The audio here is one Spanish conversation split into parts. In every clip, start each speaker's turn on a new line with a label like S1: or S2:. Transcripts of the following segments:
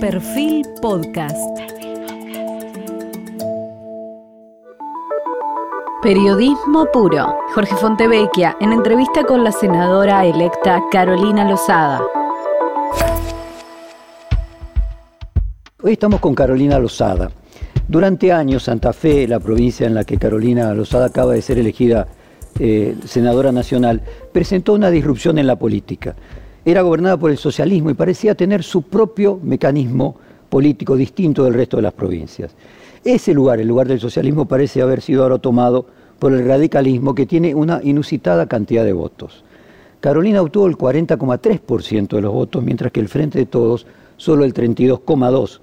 S1: Perfil Podcast. Periodismo puro. Jorge Fontevecchia en entrevista con la senadora electa Carolina Lozada.
S2: Hoy estamos con Carolina Lozada. Durante años, Santa Fe, la provincia en la que Carolina Lozada acaba de ser elegida eh, senadora nacional, presentó una disrupción en la política. Era gobernada por el socialismo y parecía tener su propio mecanismo político distinto del resto de las provincias. Ese lugar, el lugar del socialismo, parece haber sido ahora tomado por el radicalismo que tiene una inusitada cantidad de votos. Carolina obtuvo el 40,3% de los votos, mientras que el Frente de Todos solo el 32,2%,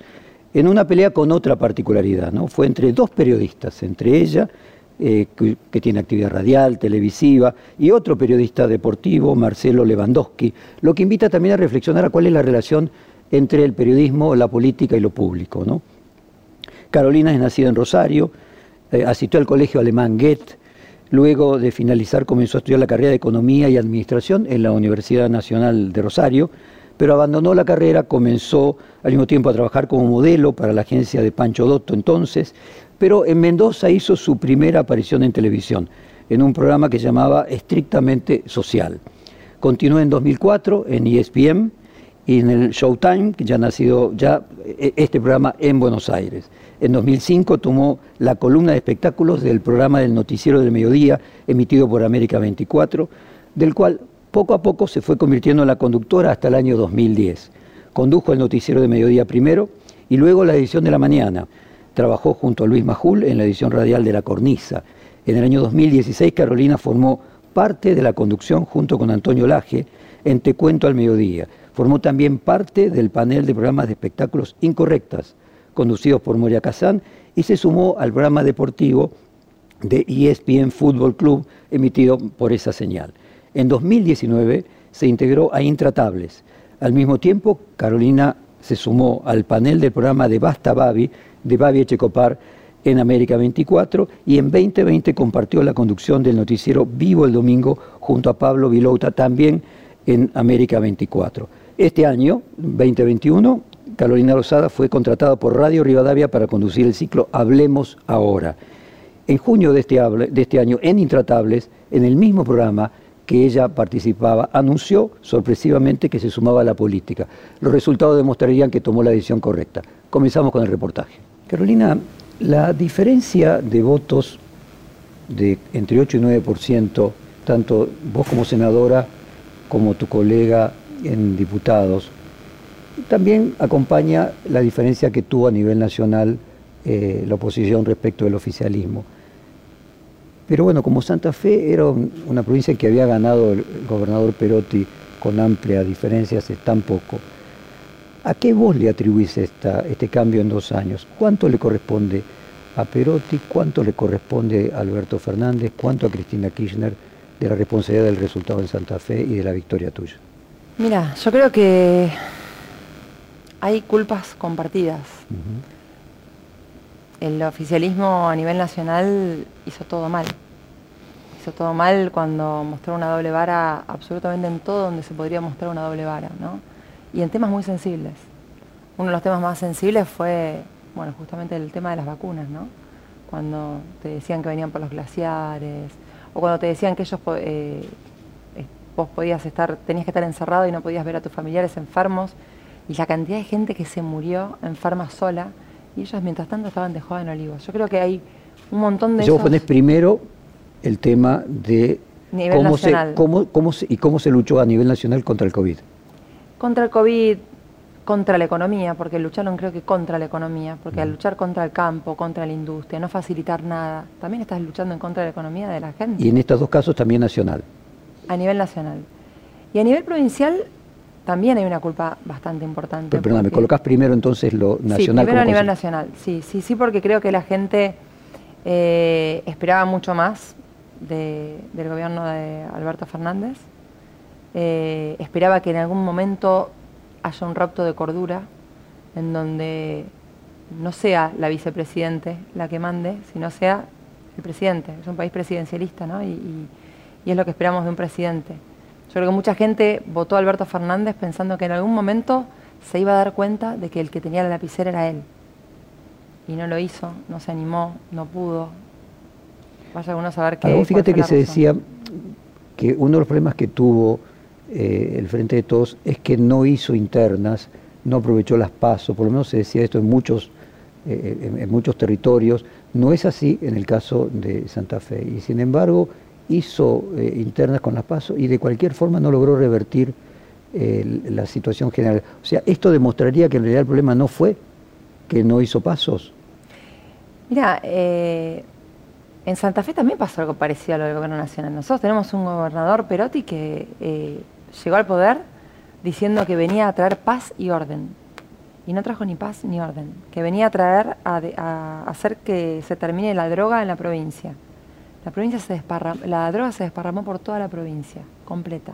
S2: en una pelea con otra particularidad. ¿no? Fue entre dos periodistas, entre ella eh, que, tiene actividad radial, televisiva, y otro periodista deportivo, Marcelo Lewandowski, lo que invita también a reflexionar a cuál es la relación entre el periodismo, la política y lo público. ¿no? Carolina es nacida en Rosario, eh, asistió al colegio alemán Goethe, luego de finalizar comenzó a estudiar la carrera de Economía y Administración en la Universidad Nacional de Rosario, pero abandonó la carrera, comenzó al mismo tiempo a trabajar como modelo para la agencia de Pancho Dotto entonces, pero en Mendoza hizo su primera aparición en televisión, en un programa que llamaba Estrictamente Social. Continuó en 2004 en ESPN y en el Showtime, que ya ha nacido ya e, este programa en Buenos Aires. En 2005 tomó la columna de espectáculos del programa del Noticiero del Mediodía, emitido por América 24, del cual poco a poco se fue convirtiendo en la conductora hasta el año 2010. Condujo el Noticiero del Mediodía primero y luego la edición de la mañana, Trabajó junto a Luis Majul en la edición radial de La Cornisa. En el año 2016 Carolina formó parte de la conducción junto con Antonio Laje en Te Cuento al Mediodía. Formó también parte del panel de programas de espectáculos incorrectas, conducidos por Moria Kazán, y se sumó al programa deportivo de ESPN Fútbol Club, emitido por esa señal. En 2019 se integró a Intratables. Al mismo tiempo, Carolina se sumó al panel del programa de Basta Babi, de Babi Echecopar en América 24 y en 2020 compartió la conducción del noticiero Vivo el Domingo junto a Pablo Vilouta también en América 24. Este año, 2021, Carolina Rosada fue contratada por Radio Rivadavia para conducir el ciclo Hablemos Ahora. En junio de este, de este año, en Intratables, en el mismo programa que ella participaba, anunció sorpresivamente que se sumaba a la política. Los resultados demostrarían que tomó la decisión correcta. Comenzamos con el reportaje. Carolina, la diferencia de votos de entre 8 y 9%, tanto vos como senadora como tu colega en diputados, también acompaña la diferencia que tuvo a nivel nacional eh, la oposición respecto del oficialismo. Pero bueno, como Santa Fe era una provincia que había ganado el gobernador Perotti con amplia diferencia hace tan poco, ¿A qué vos le atribuís este cambio en dos años? ¿Cuánto le corresponde a Perotti? ¿Cuánto le corresponde a Alberto Fernández? ¿Cuánto a Cristina Kirchner de la responsabilidad del resultado en Santa Fe y de la victoria tuya?
S3: Mira, yo creo que hay culpas compartidas. El oficialismo a nivel nacional hizo todo mal. Hizo todo mal cuando mostró una doble vara absolutamente en todo donde se podría mostrar una doble vara, ¿no? Y en temas muy sensibles. Uno de los temas más sensibles fue, bueno, justamente el tema de las vacunas, ¿no? Cuando te decían que venían por los glaciares, o cuando te decían que ellos eh, vos podías estar, tenías que estar encerrado y no podías ver a tus familiares enfermos, y la cantidad de gente que se murió enferma sola, y ellos mientras tanto estaban de joven olivos. Yo creo que hay un montón de...
S2: Yo vos ponés primero el tema de cómo se, cómo, cómo y cómo se luchó a nivel nacional contra el COVID.
S3: Contra el COVID, contra la economía, porque lucharon creo que contra la economía, porque al mm. luchar contra el campo, contra la industria, no facilitar nada, también estás luchando en contra de la economía de la gente.
S2: Y en estos dos casos también nacional.
S3: A nivel nacional. Y a nivel provincial también hay una culpa bastante importante.
S2: Pero perdón, ¿me colocás primero entonces lo nacional?
S3: Sí, primero a nivel nacional, sí, sí, sí, porque creo que la gente eh, esperaba mucho más del gobierno de Alberto Fernández eh, esperaba que en algún momento haya un rapto de cordura en donde no sea la vicepresidente la que mande, sino sea el presidente. Es un país presidencialista, ¿no? Y, es lo que esperamos de un presidente. Yo creo que mucha gente votó a Alberto Fernández pensando que en algún momento se iba a dar cuenta de que el que tenía la lapicera era él. Y no lo hizo, no se animó, no pudo. Vaya uno a saber qué.
S2: fíjate que se decía que uno de los problemas que tuvo eh, el Frente de Todos es que no hizo internas, no aprovechó las pasos, por lo menos se decía esto en muchos, eh, en, muchos territorios. No es así en el caso de Santa Fe. Y sin embargo, hizo eh, internas con las pasos y de cualquier forma no logró revertir la situación general. O sea, esto demostraría que en realidad el problema no fue que no hizo pasos.
S3: Mira, en Santa Fe también pasó algo parecido a lo del gobierno nacional. Nosotros tenemos un gobernador Perotti que llegó al poder diciendo que venía a traer paz y orden. Y no trajo ni paz ni orden, que venía a traer, a, hacer que se termine la droga en la provincia. La, provincia se la droga se desparramó por toda la provincia, completa.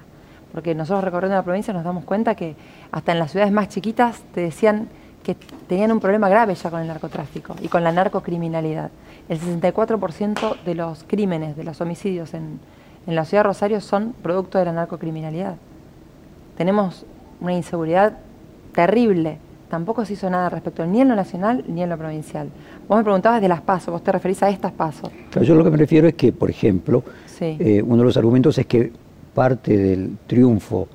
S3: Porque nosotros recorriendo la provincia nos damos cuenta que hasta en las ciudades más chiquitas te decían que tenían un problema grave ya con el narcotráfico y con la narcocriminalidad. El 64% de los crímenes, de los homicidios en, en la ciudad de Rosario son producto de la narcocriminalidad. Tenemos una inseguridad terrible. Tampoco se hizo nada respecto ni en lo nacional ni en lo provincial. Vos me preguntabas de las pasos, vos te referís a estas pasos.
S2: yo lo que me refiero es que, por ejemplo, eh, uno de los argumentos es que parte del triunfo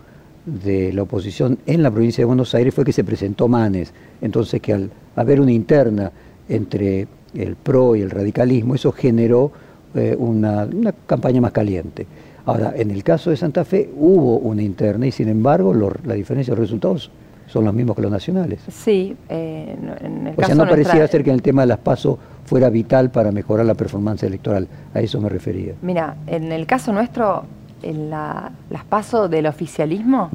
S2: de la oposición en la provincia de Buenos Aires fue que se presentó Manes. Entonces que al haber una interna entre el PRO y el radicalismo, eso generó eh, una, campaña más caliente. Ahora, en el caso de Santa Fe hubo una interna y sin embargo la diferencia de resultados son los mismos que los nacionales.
S3: Sí, eh, en
S2: el o sea, no parecía ser que el tema de las PASO fuera vital para mejorar la performance electoral, a eso me refería.
S3: Mira, en el caso nuestro, en las PASO del oficialismo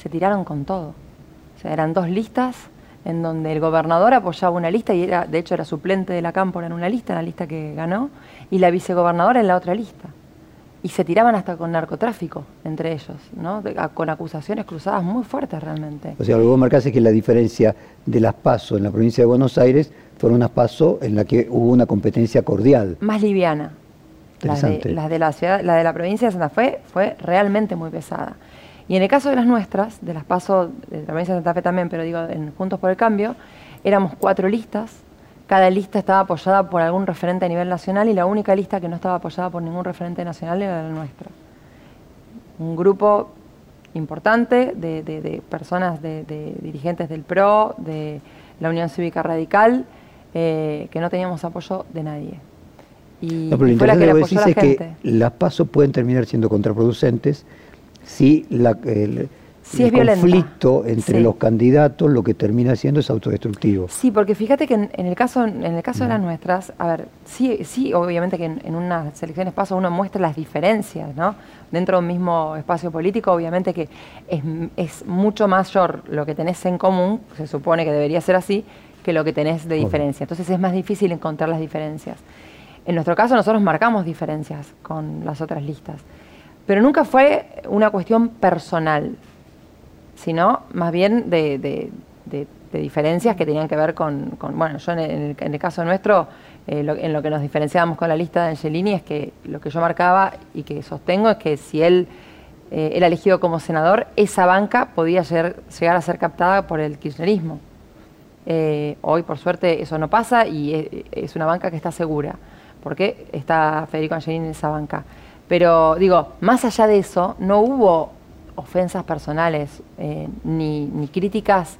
S3: se tiraron con todo. O sea, eran dos listas en donde el gobernador apoyaba una lista y era, de hecho era suplente de la Cámpora en una lista, en la lista que ganó, y la vicegobernadora en la otra lista. Y se tiraban hasta con narcotráfico entre ellos, ¿no? con acusaciones cruzadas muy fuertes realmente.
S2: O sea, lo que vos marcás es que la diferencia de las PASO en la provincia de Buenos Aires fueron unas PASO en la que hubo una competencia cordial.
S3: Más liviana. La de, la de la ciudad, la de la provincia de Santa Fe fue realmente muy pesada. Y en el caso de las nuestras, de las PASO, de la provincia de Santa Fe también, pero digo, en Juntos por el Cambio, éramos cuatro listas, cada lista estaba apoyada por algún referente a nivel nacional y la única lista que no estaba apoyada por ningún referente nacional era la nuestra. Un grupo importante de, personas, de, dirigentes del PRO, de la Unión Cívica Radical, eh, que no teníamos apoyo de nadie.
S2: Y, no, pero la que es que las pasos pueden terminar siendo contraproducentes si la, el, conflicto entre los candidatos lo que termina siendo es autodestructivo.
S3: Sí, porque fíjate que en, el caso, en el caso de las nuestras, a ver, sí, sí, obviamente que en, unas elecciones paso uno muestra las diferencias, ¿no? Dentro de un mismo espacio político, obviamente que es, es mucho mayor lo que tenés en común, se supone que debería ser así, que lo que tenés de diferencia. Entonces es más difícil encontrar las diferencias. En nuestro caso nosotros marcamos diferencias con las otras listas. Pero nunca fue una cuestión personal, sino más bien de, diferencias que tenían que ver con, bueno, yo en el, caso nuestro, eh, en lo que nos diferenciábamos con la lista de Angelini es que lo que yo marcaba y que sostengo es que si él eh, era elegido como senador, esa banca podía llegar, a ser captada por el kirchnerismo. Eh, hoy, por suerte, eso no pasa y es, una banca que está segura, porque está Federico Angelini en esa banca. Pero digo, más allá de eso, no hubo ofensas personales eh, ni, críticas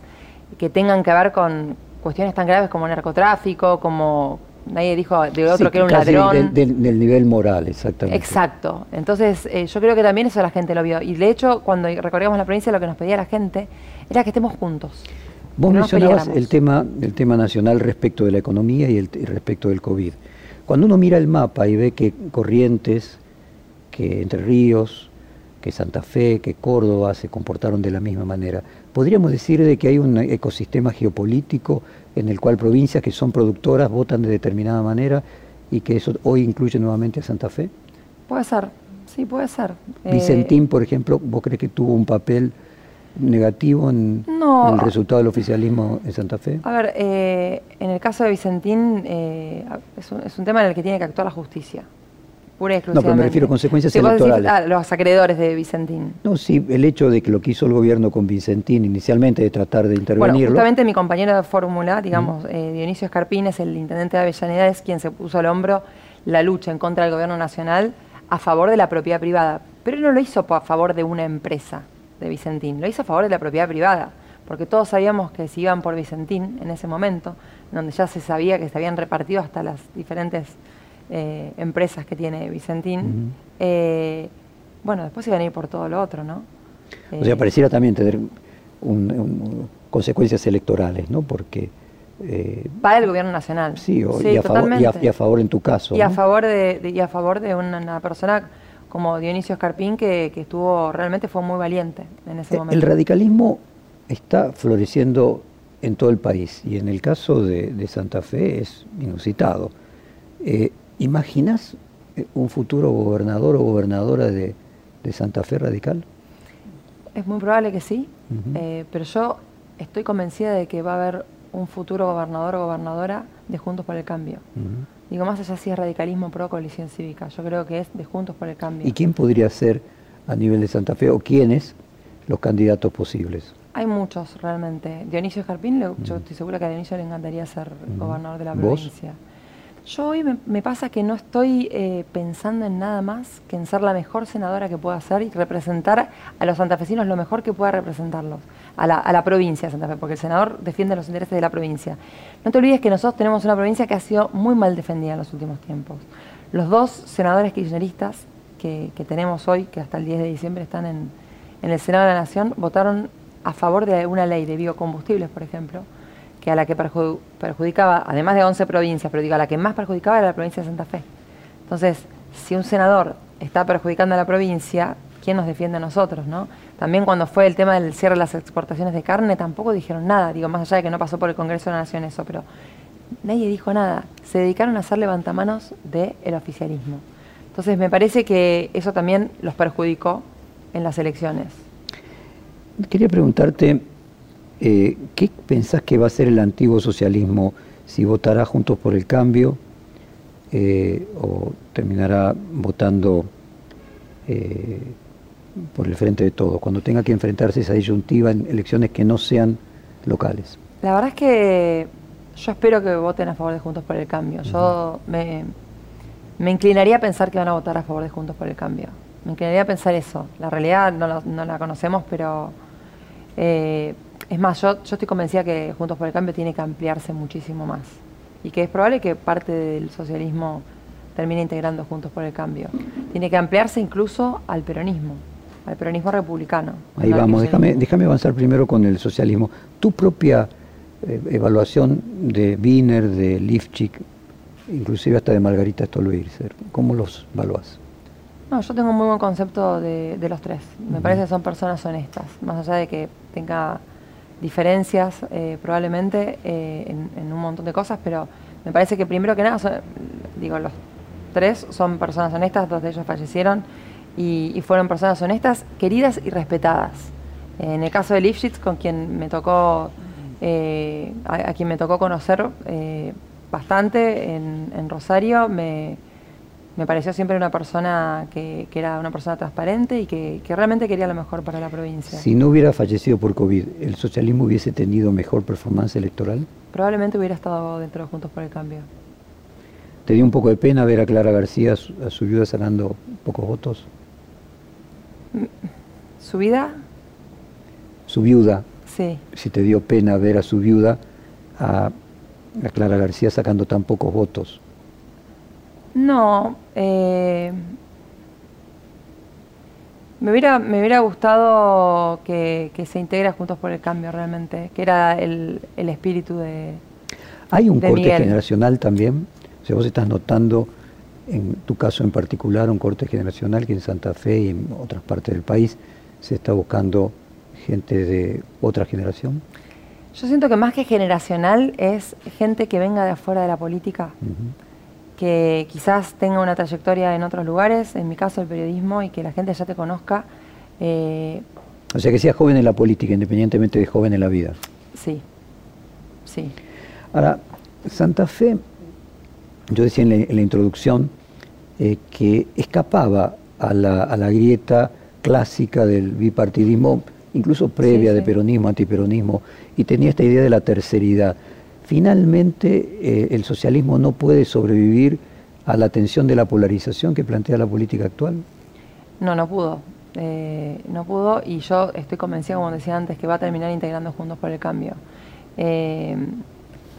S3: que tengan que ver con cuestiones tan graves como narcotráfico, como nadie dijo de otro que era un ladrón.
S2: del nivel moral, exactamente.
S3: Exacto. Entonces, eh, yo creo que también eso la gente lo vio. Y de hecho, cuando recorríamos la provincia, lo que nos pedía la gente era que estemos juntos.
S2: Vos mencionabas el tema, el tema nacional respecto de la economía y, el, y respecto del COVID. Cuando uno mira el mapa y ve que Corrientes, que Entre Ríos, que Santa Fe, que Córdoba se comportaron de la misma manera. ¿Podríamos decir de que hay un ecosistema geopolítico en el cual provincias que son productoras votan de determinada manera y que eso hoy incluye nuevamente a Santa Fe?
S3: Puede ser, sí, puede ser.
S2: Vicentín, eh, por ejemplo, ¿vos crees que tuvo un papel negativo en, el resultado del oficialismo en Santa Fe?
S3: A ver, eh, en el caso de Vicentín eh, es, un, es, un, tema en el que tiene que actuar la justicia Pura
S2: No, pero me refiero a consecuencias
S3: Sí,
S2: electorales.
S3: ah, los acreedores de Vicentín.
S2: No, sí, el hecho de que lo que hizo el gobierno con Vicentín inicialmente de tratar de
S3: Bueno,
S2: intervenirlo.
S3: justamente mi compañero de fórmula, digamos, eh, Dionisio Escarpín, es el intendente de Avellaneda, es quien se puso al hombro la lucha en contra del gobierno nacional a favor de la propiedad privada. Pero no lo hizo a favor de una empresa de Vicentín, lo hizo a favor de la propiedad privada. Porque todos sabíamos que si iban por Vicentín en ese momento, donde ya se sabía que se habían repartido hasta las diferentes eh, empresas que tiene Vicentín, eh, bueno, después iban a ir por todo lo otro, ¿no?
S2: O sea,
S3: Eh,
S2: pareciera también tener un- un- consecuencias electorales, ¿no? Porque.
S3: para el gobierno nacional.
S2: sí, o- y, a favor, y, a, y a favor en tu caso.
S3: Y a favor de, de- y a favor de una, persona como Dionisio Escarpín que, que estuvo realmente fue muy valiente en ese momento.
S2: El radicalismo está floreciendo en todo el país y en el caso de, de Santa Fe es inusitado. Eh, ¿Imaginas eh, un futuro gobernador o gobernadora de, de Santa Fe radical?
S3: Es muy probable que sí, eh, pero yo estoy convencida de que va a haber un futuro gobernador o gobernadora de Juntos por el Cambio. Digo, más allá si es radicalismo pro coalición cívica, yo creo que es de Juntos por el Cambio.
S2: ¿Y quién podría ser a nivel de Santa Fe o quiénes los candidatos posibles?
S3: Hay muchos realmente. Dionisio Escarpín, yo estoy segura que a Dionisio le encantaría ser gobernador de la
S2: ¿Vos?
S3: Yo hoy me, me pasa que no estoy eh, pensando en nada más que en ser la mejor senadora que pueda ser y representar a los santafesinos lo mejor que pueda representarlos, a la, a la provincia de Santa Fe, porque el senador defiende los intereses de la provincia. No te olvides que nosotros tenemos una provincia que ha sido muy mal defendida en los últimos tiempos. Los dos senadores kirchneristas que, que tenemos hoy, que hasta el 10 de diciembre están en, en el Senado de la Nación, votaron a favor de una ley de biocombustibles, por ejemplo, que a la que perju- perjudicaba, además de 11 provincias, pero digo, a la que más perjudicaba era la provincia de Santa Fe. Entonces, si un senador está perjudicando a la provincia, ¿quién nos defiende a nosotros, no? También cuando fue el tema del cierre de las exportaciones de carne, tampoco dijeron nada, digo, más allá de que no pasó por el Congreso de la Nación eso, pero nadie dijo nada. Se dedicaron a hacer levantamanos del oficialismo. Entonces, me parece que eso también los perjudicó en las elecciones.
S2: Quería preguntarte, eh, ¿qué pensás que va a ser el antiguo socialismo si votará Juntos por el Cambio eh, o terminará votando eh, por el Frente de Todos, cuando tenga que enfrentarse a esa disyuntiva en elecciones que no sean locales?
S3: La verdad es que yo espero que voten a favor de Juntos por el Cambio. Yo me, me inclinaría a pensar que van a votar a favor de Juntos por el Cambio. Me inclinaría a pensar eso. La realidad no, lo- no la conocemos, pero eh, es más, yo, yo estoy convencida que Juntos por el Cambio tiene que ampliarse muchísimo más. Y que es probable que parte del socialismo termine integrando Juntos por el Cambio. Tiene que ampliarse incluso al peronismo, al peronismo republicano.
S2: Ahí
S3: no
S2: vamos, déjame, déjame avanzar primero con el socialismo. Tu propia eh, evaluación de Wiener, de Lifchik, inclusive hasta de Margarita Stolbizer, ¿cómo los evaluás?
S3: No, yo tengo un muy buen concepto de, de los tres. Me parece que son personas honestas, más allá de que tenga diferencias eh, probablemente eh, en, un montón de cosas, pero me parece que primero que nada, son- digo, los tres son personas honestas, dos de ellos fallecieron y, fueron personas honestas, queridas y respetadas. En el caso de Lifshitz, con quien me tocó, eh, a quien me tocó conocer eh, bastante en, en Rosario, me, me pareció siempre una persona que, que era una persona transparente y que, que realmente quería lo mejor para la provincia.
S2: Si no hubiera fallecido por COVID, ¿el socialismo hubiese tenido mejor performance electoral?
S3: Probablemente hubiera estado dentro de Juntos por el Cambio.
S2: ¿Te dio un poco de pena ver a Clara García, a su, a su viuda, sacando pocos votos?
S3: ¿Su vida?
S2: Su viuda,
S3: Sí.
S2: si te dio pena ver a su viuda, a, a Clara García sacando tan pocos votos.
S3: No, eh, me, hubiera, me hubiera gustado que, que se integra Juntos por el Cambio realmente, que era el, el espíritu de...
S2: ¿Hay un
S3: De
S2: corte
S3: Miguel.
S2: generacional también? O sea, vos estás notando, en tu caso en particular, un corte generacional que en Santa Fe y en otras partes del país se está buscando gente de otra generación.
S3: Yo siento que más que generacional es gente que venga de afuera de la política. Que quizás tenga una trayectoria en otros lugares, en mi caso el periodismo, y que la gente ya te conozca. eh,
S2: O sea, que sea joven en la política, independientemente de joven en la vida.
S3: sí, sí.
S2: Ahora, Santa Fe, yo decía en la, en la introducción eh, que escapaba a la, a la, grieta clásica del bipartidismo, incluso previa de peronismo, antiperonismo, y tenía esta idea de la terceridad. Finalmente, eh, el socialismo no puede sobrevivir a la tensión de la polarización que plantea la política actual.
S3: No, no pudo. Eh, no pudo y yo estoy convencida, como decía antes, que va a terminar integrando Juntos por el Cambio. Eh,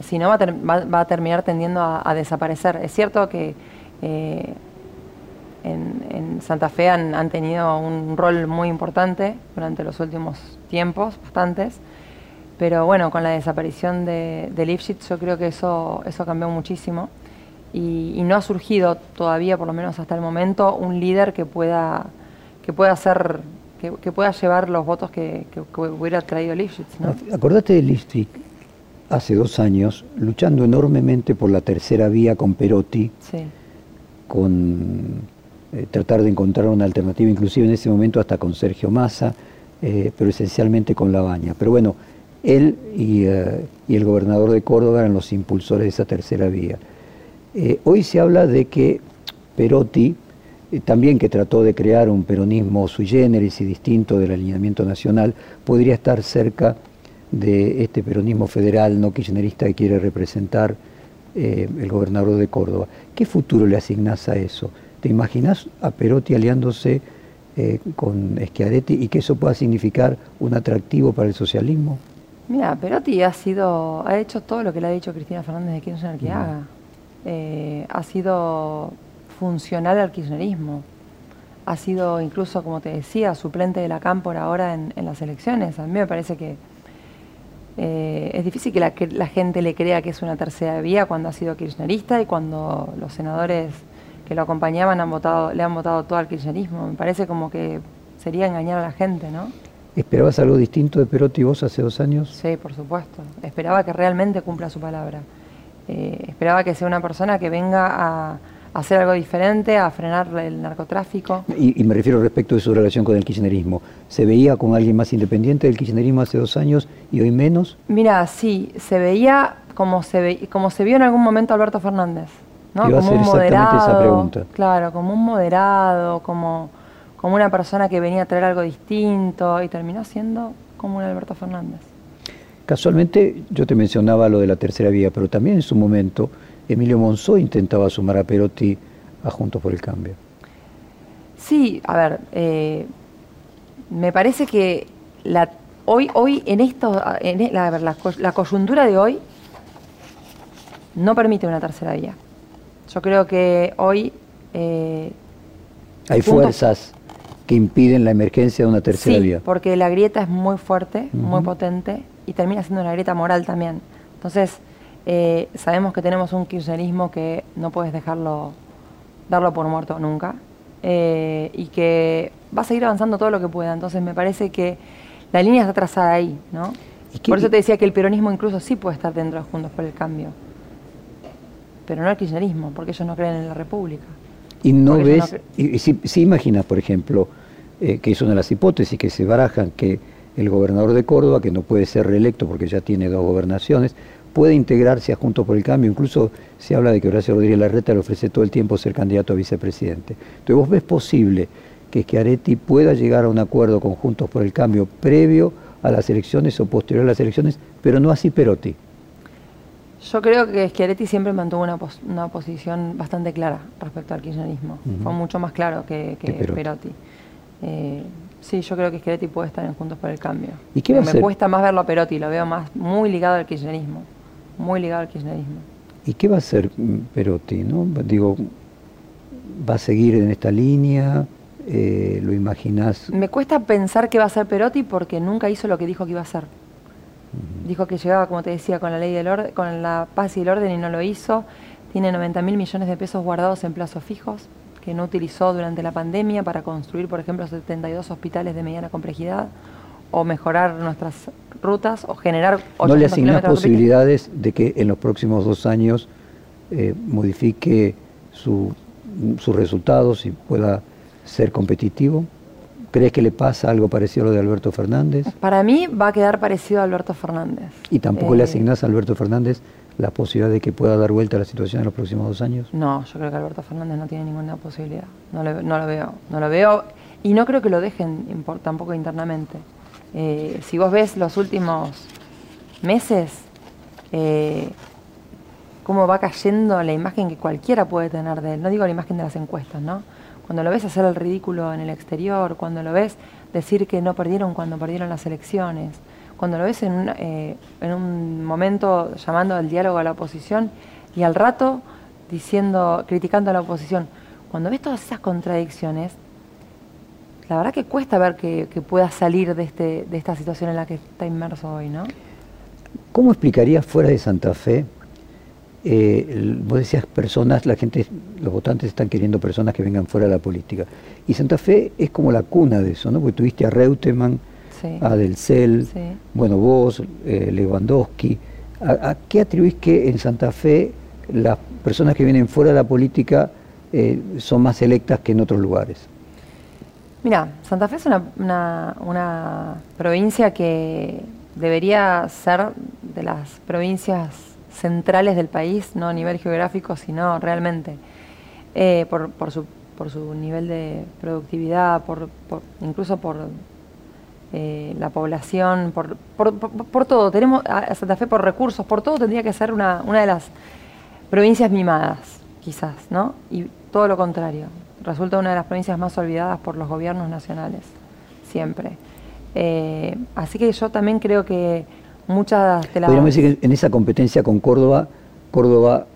S3: si no, va a, terminar tendiendo a, desaparecer. Es cierto que en, Santa Fe han, tenido un rol muy importante durante los últimos tiempos, bastantes, pero bueno, con la desaparición de, de Lipschitz yo creo que eso, eso cambió muchísimo y, no ha surgido todavía, por lo menos hasta el momento, un líder que pueda, que pueda hacer que, pueda llevar los votos que, hubiera traído Lipschitz. ¿no?
S2: Acordate de Lipschitz hace dos años, luchando enormemente por la tercera vía con Perotti, con eh, tratar de encontrar una alternativa, inclusive en ese momento hasta con Sergio Massa, eh, pero esencialmente con Labaña. Pero bueno, él y, eh, y, el gobernador de Córdoba eran los impulsores de esa tercera vía. hoy se habla de que Perotti, también que trató de crear un peronismo sui generis y distinto del alineamiento nacional, podría estar cerca de este peronismo federal no kirchnerista que quiere representar eh, el gobernador de Córdoba. ¿Qué futuro le asignás a eso? ¿Te imaginas a Perotti aliándose eh, con Schiaretti y que eso pueda significar un atractivo para el socialismo?
S3: Mira, Perotti ha sido, ha hecho todo lo que le ha dicho Cristina Fernández de Kirchner que haga. Eh, ha sido funcional al kirchnerismo. Ha sido incluso, como te decía, suplente de la Cámpora ahora en, en las elecciones. A mí me parece que eh, es difícil que la, gente le crea que es una tercera vía cuando ha sido kirchnerista y cuando los senadores que lo acompañaban han votado, le han votado todo al kirchnerismo. Me parece como que sería engañar a la gente, ¿no?
S2: ¿Esperabas algo distinto de Perotti vos hace dos años?
S3: Sí, por supuesto. Esperaba que realmente cumpla su palabra. Eh, esperaba que sea una persona que venga a, hacer algo diferente, a frenar el narcotráfico.
S2: Y, me refiero respecto de su relación con el kirchnerismo. ¿Se veía con alguien más independiente del kirchnerismo hace dos años y hoy menos?
S3: Mira, sí, se veía como se, ve, como se vio en algún momento Alberto Fernández. ¿no?
S2: como un moderado, esa pregunta.
S3: Claro, como un moderado, como, como una persona que venía a traer algo distinto y terminó siendo como un Alberto Fernández.
S2: Casualmente yo te mencionaba lo de la tercera vía, pero también en su momento Emilio Monzó intentaba sumar a Perotti a Juntos por el Cambio.
S3: Sí, a ver, eh, me parece que la, hoy, hoy en esto, en, la, la, coyuntura de hoy no permite una tercera vía. Yo creo que hoy...
S2: Eh, Hay fuerzas que impiden la emergencia de una tercera
S3: sí,
S2: vía.
S3: porque la grieta es muy fuerte, muy potente y termina siendo una grieta moral también. Entonces, eh, sabemos que tenemos un kirchnerismo que no puedes dejarlo, darlo por muerto nunca, eh, y que va a seguir avanzando todo lo que pueda. Entonces me parece que la línea está trazada ahí, ¿no? Por eso te decía que el peronismo incluso sí puede estar dentro de Juntos por el Cambio, pero no el kirchnerismo, porque ellos no creen en la República.
S2: Y no ves, y, si, imaginas, por ejemplo, eh, que es una de las hipótesis que se barajan, que el gobernador de Córdoba, que no puede ser reelecto porque ya tiene dos gobernaciones, puede integrarse a Juntos por el Cambio. Incluso se habla de que Horacio Rodríguez Larreta le ofrece todo el tiempo ser candidato a vicepresidente. Entonces, ¿vos ves posible que Schiaretti pueda llegar a un acuerdo con Juntos por el Cambio previo a las elecciones o posterior a las elecciones, pero no así Perotti?
S3: Yo creo que Schiaretti siempre mantuvo una, posición bastante clara respecto al kirchnerismo. Fue mucho más claro que, Perotti. Eh, sí, yo creo que Schiaretti puede estar en Juntos por el Cambio.
S2: ¿Y qué
S3: Me cuesta más verlo a Perotti, lo veo más muy ligado al kirchnerismo muy ligado al kirchnerismo.
S2: ¿Y qué va a hacer Perotti? ¿no? Digo, ¿va a seguir en esta línea? Eh, ¿Lo imaginás?
S3: Me cuesta pensar qué va a hacer Perotti porque nunca hizo lo que dijo que iba a hacer. Dijo que llegaba, como te decía, con la ley del orden, con la paz y el orden y no lo hizo. Tiene 90 mil millones de pesos guardados en plazos fijos que no utilizó durante la pandemia para construir, por ejemplo, 72 hospitales de mediana complejidad o mejorar nuestras rutas o generar...
S2: ¿No le asignas posibilidades de que en los próximos dos años eh, modifique sus resultados y pueda ser competitivo? ¿Crees que le pasa algo parecido a lo de Alberto Fernández?
S3: Para mí va a quedar parecido a Alberto Fernández.
S2: ¿Y tampoco le
S3: Eh,
S2: asignás a Alberto Fernández la posibilidad de que pueda dar vuelta a la situación en los próximos dos años?
S3: No, yo creo que Alberto Fernández no tiene ninguna posibilidad. No lo, no lo veo. No lo veo. Y no creo que lo dejen tampoco internamente. Eh, si vos ves los últimos meses, eh, cómo va cayendo la imagen que cualquiera puede tener de él. No digo la imagen de las encuestas, ¿no? Cuando lo ves hacer el ridículo en el exterior, cuando lo ves decir que no perdieron cuando perdieron las elecciones, cuando lo ves en un, eh, en un momento llamando al diálogo a la oposición y al rato diciendo, criticando a la oposición. Cuando ves todas esas contradicciones, la verdad que cuesta ver que, que pueda salir de, este, de esta situación en la que está inmerso hoy, ¿no?
S2: ¿Cómo explicarías fuera de Santa Fe? Eh, vos decías personas, la gente, los votantes están queriendo personas que vengan fuera de la política. Y Santa Fe es como la cuna de eso, ¿no? Porque tuviste a Reutemann,
S3: Sí.
S2: a Del Cel,
S3: Sí.
S2: bueno, vos, eh, Lewandowski. ¿A, a qué atribuís que en Santa Fe las personas que vienen fuera de la política eh, son más electas que en otros lugares?
S3: Mira, Santa Fe es una, una- una provincia que debería ser de las provincias centrales del país, no a nivel geográfico, sino realmente eh, por, por su, por su nivel de productividad, por, incluso por eh, la población, por, por, todo. Tenemos a a Santa Fe por recursos, por todo tendría que ser una, una de las provincias mimadas, quizás, ¿no? Y todo lo contrario. Resulta una de las provincias más olvidadas por los gobiernos nacionales, siempre. Eh, así que yo también creo que muchas de las...
S2: Podríamos decir que en esa competencia con Córdoba, Córdoba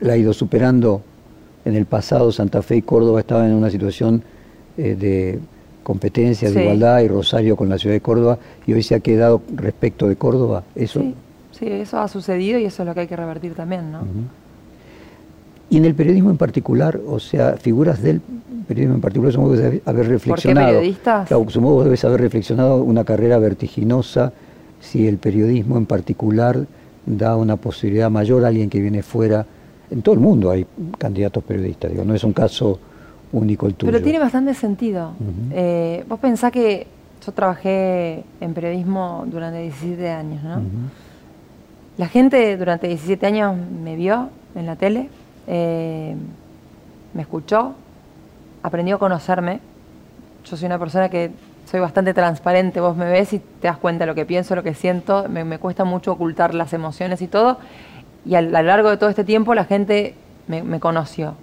S2: la ha ido superando. En el pasado Santa Fe y Córdoba estaban en una situación eh, de competencia, de igualdad, y Rosario con la ciudad de Córdoba, y hoy se ha quedado respecto de Córdoba. Eso.
S3: Sí, sí, eso ha sucedido y eso es lo que hay que revertir también, ¿no?
S2: Y en el periodismo en particular, o sea, figuras del periodismo en particular, supongo que haber reflexionado.
S3: periodistas?
S2: Claro, supongo que debes haber reflexionado una carrera vertiginosa, si el periodismo en particular da una posibilidad mayor a alguien que viene fuera. En todo el mundo hay candidatos periodistas, digo, no es un caso único el tuyo.
S3: Pero tiene bastante sentido. Eh, vos pensás que yo trabajé en periodismo durante 17 años, ¿no? La gente durante 17 años me vio en la tele, eh, me escuchó, aprendió a conocerme. Yo soy una persona que soy bastante transparente, vos me ves y te das cuenta de lo que pienso, lo que siento, me, cuesta mucho ocultar las emociones y todo. Y a, a lo largo de todo este tiempo la gente me, me conoció.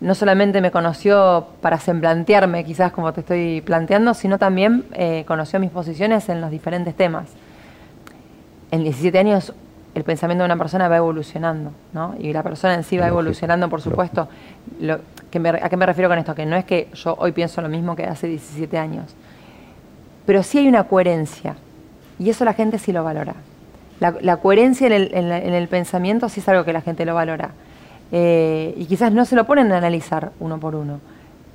S3: No solamente me conoció para semblantearme, quizás como te estoy planteando, sino también eh, conoció mis posiciones en los diferentes temas en 17 años el pensamiento de una persona va evolucionando, ¿no? Y la persona en sí va evolucionando, por supuesto. Lo, que me- ¿A qué me refiero con esto? Que no es que yo hoy pienso lo mismo que hace 17 años, pero sí hay una coherencia, y eso la gente sí lo valora. La, la coherencia en el, en la- en el pensamiento sí es algo que la gente lo valora. Eh, y quizás no se lo ponen a analizar uno por uno,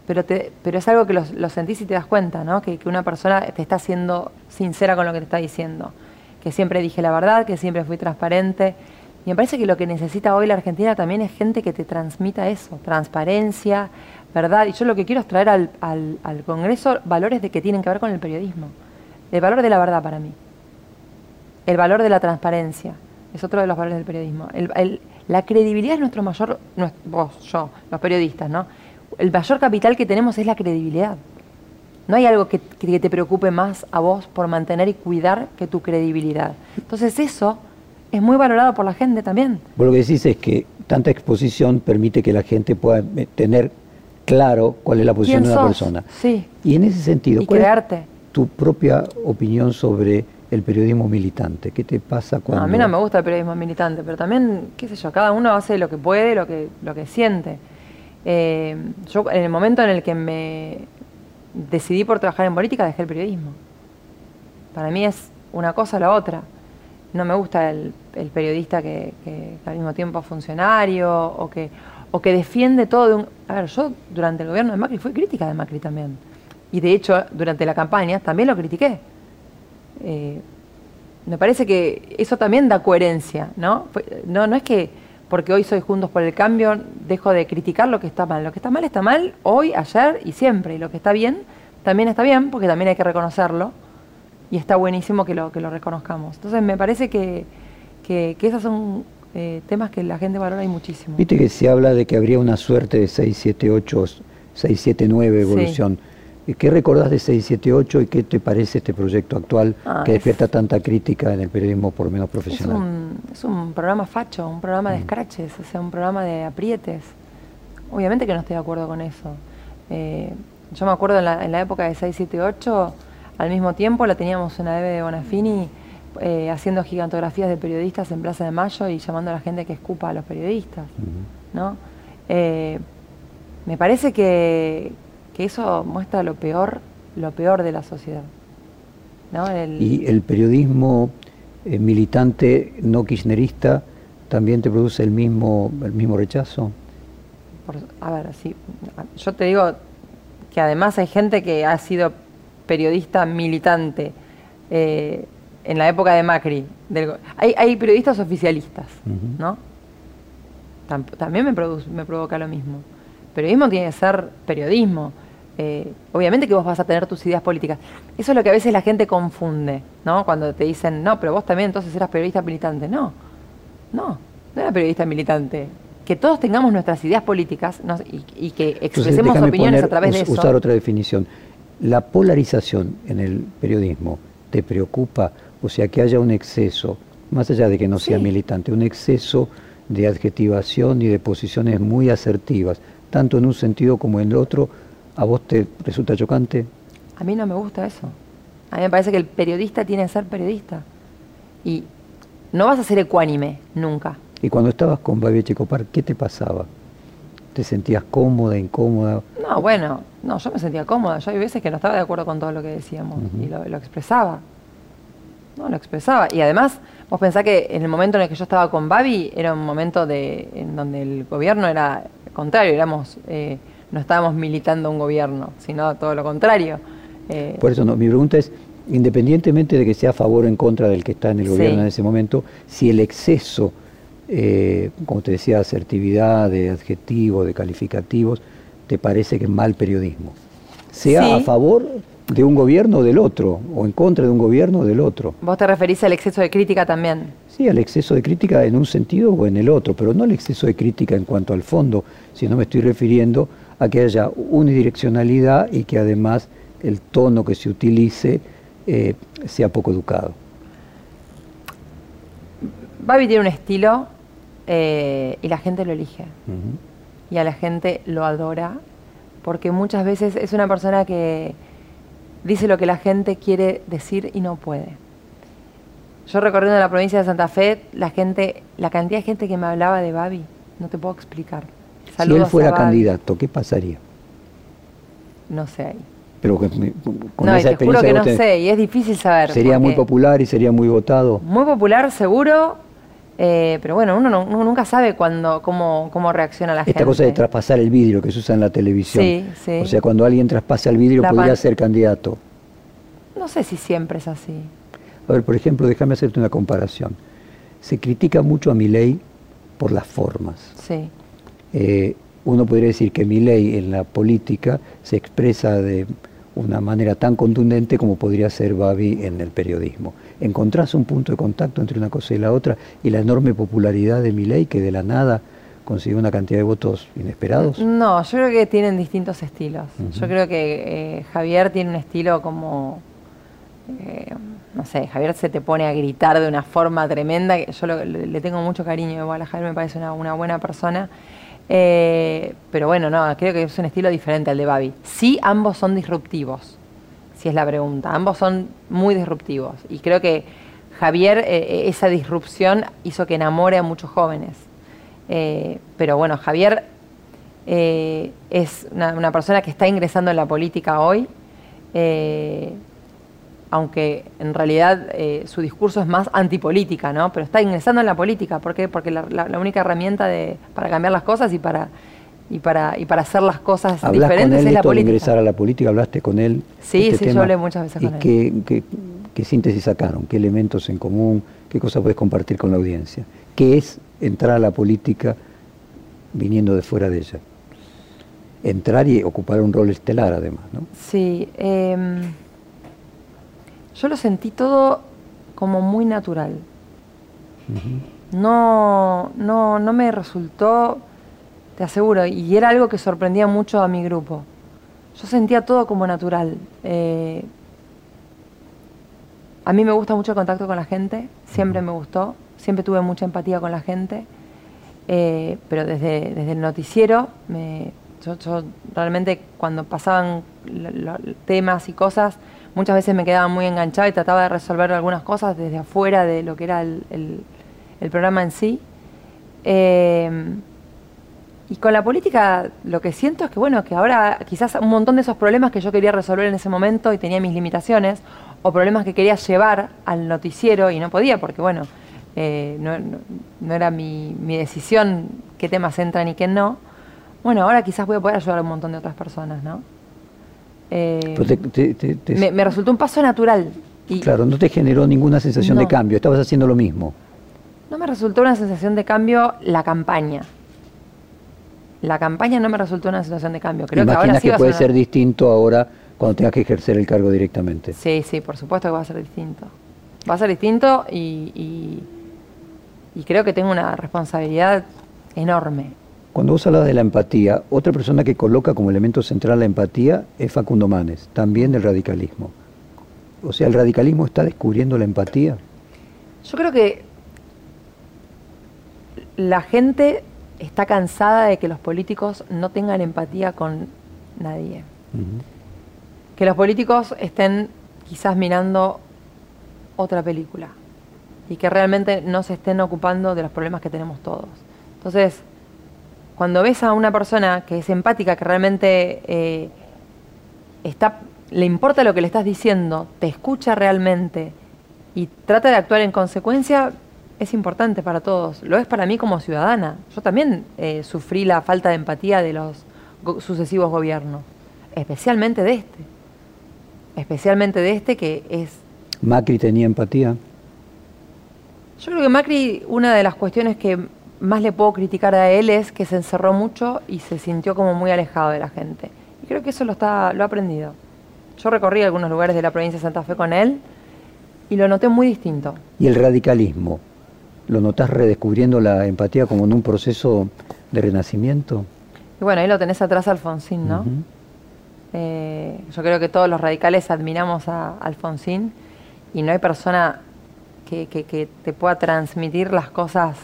S3: pero, te- pero es algo que lo, sentís y te das cuenta, ¿no? Que, que una persona te está siendo sincera con lo que te está diciendo. Que siempre dije la verdad, que siempre fui transparente. Y me parece que lo que necesita hoy la Argentina también es gente que te transmita eso, transparencia, verdad. Y yo lo que quiero es traer al, al- al Congreso valores de que tienen que ver con el periodismo. El valor de la verdad para mí. El valor de la transparencia. Es otro de los valores del periodismo. El- el- la credibilidad es nuestro mayor, vos, yo, los periodistas, ¿no? El mayor capital que tenemos es la credibilidad. No hay algo que, que te preocupe más a vos por mantener y cuidar que tu credibilidad. Entonces eso es muy valorado por la gente también.
S2: Vos lo que decís es que tanta exposición permite que la gente pueda eh, tener claro cuál es la posición
S3: ¿Quién
S2: de una
S3: sos?
S2: persona.
S3: Sí.
S2: Y en ese sentido,
S3: Y
S2: ¿cuál es
S3: crearte.
S2: tu propia opinión sobre el periodismo militante? ¿Qué te pasa
S3: No,
S2: cuando.?
S3: a mí no me gusta el periodismo militante, pero también, qué sé yo, cada uno hace lo que puede, lo que, lo que siente. Eh, yo en el momento en el que me decidí por trabajar en política, dejé el periodismo. Para mí es una cosa o la otra. No me gusta el, periodista que, al mismo tiempo es funcionario o que, o que defiende todo de un... A ver, yo durante el gobierno de Macri fui crítica de Macri también. Y de hecho, durante la campaña también lo critiqué. Eh, me parece que eso también da coherencia, ¿no? No, no es que porque hoy soy Juntos por el Cambio dejo de criticar lo que está mal. Lo que está mal está mal hoy, ayer y siempre. Y lo que está bien, también está bien, porque también hay que reconocerlo, y está buenísimo que lo, que lo reconozcamos. Entonces me parece que, que, esos son eh, temas que la gente valora y muchísimo.
S2: Viste que se habla de que habría una suerte de 678, 679 evolución. ¿Qué recordás de 678 y qué te parece este proyecto actual ah, que despierta tanta crítica en el periodismo por lo menos profesional?
S3: Es un, programa facho, un programa de mm. scratches, o sea, un programa de aprietes. Obviamente que no estoy de acuerdo con eso. Eh, yo me acuerdo en la, época de 678, al mismo tiempo la teníamos en la EVE de Bonafini eh, haciendo gigantografías de periodistas en Plaza de Mayo y llamando a la gente que escupa a los periodistas. ¿no? Eh, me parece que, eso muestra lo peor, lo peor de la sociedad.
S2: ¿Y el periodismo eh, militante no kirchnerista también te produce el mismo, el mismo rechazo?
S3: a ver, sí, yo te digo, que además hay gente que ha sido periodista militante eh, en la época de Macri. hay, periodistas oficialistas, ¿no? también me, me provoca lo mismo. Periodismo tiene que ser periodismo. Eh, obviamente que vos vas a tener tus ideas políticas. Eso es lo que a veces la gente confunde, ¿no? Cuando te dicen, no, pero vos también entonces eras periodista militante. No, no, no era periodista militante que todos tengamos nuestras ideas políticas y, que expresemos opiniones a través de eso.
S2: Usar otra definición. La polarización en el periodismo te preocupa, o sea, que haya un exceso, más allá de que no sea militante, un exceso de adjetivación y de posiciones muy asertivas, tanto en un sentido como en el otro, ¿a vos te resulta chocante?
S3: A mí no me gusta eso. A mí me parece que el periodista tiene que ser periodista. Y no vas a ser ecuánime, nunca.
S2: Y cuando estabas con Babi Echecopar, ¿qué te pasaba? ¿Te sentías cómoda, incómoda?
S3: No, bueno, no, yo me sentía cómoda. Yo hay veces que no estaba de acuerdo con todo lo que decíamos y lo, expresaba. No, lo expresaba. Y además, vos pensás que en el momento en el que yo estaba con Babi era un momento de, en donde el gobierno era contrario, éramos, eh, no estábamos militando un gobierno, sino todo lo contrario.
S2: Eh, Por eso no, mi pregunta es, independientemente de que sea a favor o en contra del que está en el gobierno en ese momento, si el exceso eh, como te decía, asertividad, de adjetivos, de calificativos, te parece que es mal periodismo. Sea a favor de un gobierno o del otro, o en contra de un gobierno o del otro.
S3: ¿Vos te referís al exceso de crítica también?
S2: Sí, al exceso de crítica en un sentido o en el otro, pero no al exceso de crítica en cuanto al fondo, sino me estoy refiriendo a que haya unidireccionalidad y que además el tono que se utilice eh, sea poco educado.
S3: Babi tiene un estilo eh, y la gente lo elige. Y a la gente lo adora, porque muchas veces es una persona que dice lo que la gente quiere decir y no puede. Yo recorriendo la provincia de Santa Fe, la gente, la cantidad de gente que me hablaba de Babi, no te puedo explicar.
S2: si él fuera candidato, ¿qué pasaría?
S3: No sé ahí.
S2: Pero con
S3: no, esa te juro que no sé, y es difícil saber.
S2: ¿Sería muy popular y sería muy votado?
S3: Muy popular, seguro, eh, pero bueno, uno, nunca sabe cuándo, cómo, cómo reacciona la gente.
S2: Esta cosa de traspasar el vidrio que se usa en la televisión. Sí, sí. O sea, cuando alguien traspasa el vidrio podría ser candidato.
S3: No sé si siempre es así.
S2: A ver, por ejemplo, déjame hacerte una comparación. Se critica mucho a ley por las formas.
S3: Sí.
S2: Eh, uno podría decir que ley en la política se expresa de una manera tan contundente como podría ser Babi en el periodismo. ¿Encontrás un punto de contacto entre una cosa y la otra y la enorme popularidad de Milei que de la nada consiguió una cantidad de votos inesperados?
S3: No, yo creo que tienen distintos estilos. Yo creo que eh, Javier tiene un estilo como, eh, no sé, Javier se te pone a gritar de una forma tremenda, yo le, tengo mucho cariño, igual a Javier me parece una buena persona. Eh, pero bueno, no, creo que es un estilo diferente al de Babi. Sí, ambos son disruptivos, si es la pregunta. Ambos son muy disruptivos. Y creo que Javier, eh, eh, esa disrupción hizo que enamore a muchos jóvenes. pero bueno, Javier es una, persona que está ingresando en la política hoy aunque en realidad eh, su discurso es más antipolítica, ¿no? Pero está ingresando en la política, ¿por qué? Porque la, única herramienta de, para cambiar las cosas y para y para y para hacer las cosas diferentes
S2: con él
S3: es la
S2: política. ingresar a la política? ¿Hablaste con él?
S3: Sí, este sí, yo hablé muchas veces con
S2: él. Qué, qué, síntesis sacaron? ¿Qué elementos en común? ¿Qué cosas puedes compartir con la audiencia? ¿Qué es entrar a la política viniendo de fuera de ella? entrar y ocupar un rol estelar además, ¿no?
S3: Sí, em, yo lo sentí todo como muy natural. No, no, no me resultó, te aseguro, y era algo que sorprendía mucho a mi grupo. Yo sentía todo como natural. Eh, a mí me gusta mucho el contacto con la gente, siempre me gustó, siempre tuve mucha empatía con la gente, eh, pero desde, desde el noticiero, me, yo, realmente cuando pasaban temas y cosas, muchas veces me quedaba muy enganchada y trataba de resolver algunas cosas desde afuera de lo que era el, el, programa en sí. Eh, y con la política lo que siento es que, bueno, que ahora quizás un montón de esos problemas que yo quería resolver en ese momento y tenía mis limitaciones, o problemas que quería llevar al noticiero y no podía, porque, bueno, eh, no, era mi, decisión qué temas entran y qué no. Bueno, ahora quizás voy a poder ayudar a un montón de otras personas, ¿no? Eh, me, resultó un paso natural.
S2: Y claro, no te generó ninguna sensación de cambio, estabas haciendo lo mismo.
S3: No me resultó una sensación de cambio la campaña la campaña no me resultó una situación de cambio.
S2: Creo que ahora sí que puede ser distinto ahora cuando tengas que ejercer el cargo directamente.
S3: Sí, sí, por supuesto que va a ser distinto. Va a ser distinto y, y, creo que tengo una responsabilidad enorme.
S2: Cuando vos hablas de la empatía, otra persona que coloca como elemento central la empatía es Facundo Manes, también del radicalismo. O sea, ¿el radicalismo está descubriendo la empatía?
S3: Yo creo que la gente está cansada de que los políticos no tengan empatía con nadie. Que los políticos estén quizás mirando otra película y que realmente no se estén ocupando de los problemas que tenemos todos. Entonces, cuando ves a una persona que es empática, que realmente eh, está, le importa lo que le estás diciendo, te escucha realmente y trata de actuar en consecuencia, es importante para todos. Lo es para mí como ciudadana. Yo también eh, sufrí la falta de empatía de los sucesivos gobiernos, especialmente de este. Especialmente de este que es...
S2: ¿Macri tenía empatía?
S3: Yo creo que Macri, una de las cuestiones que más le puedo criticar a él es que se encerró mucho y se sintió como muy alejado de la gente. Y creo que eso lo, está, lo ha aprendido. Yo recorrí algunos lugares de la provincia de Santa Fe con él y lo noté muy distinto.
S2: ¿Y el radicalismo? ¿Lo notás redescubriendo la empatía como en un proceso de renacimiento?
S3: Y bueno, ahí lo tenés atrás Alfonsín, ¿no? Eh, yo creo que todos los radicales admiramos a Alfonsín y no hay persona que, te pueda transmitir las cosas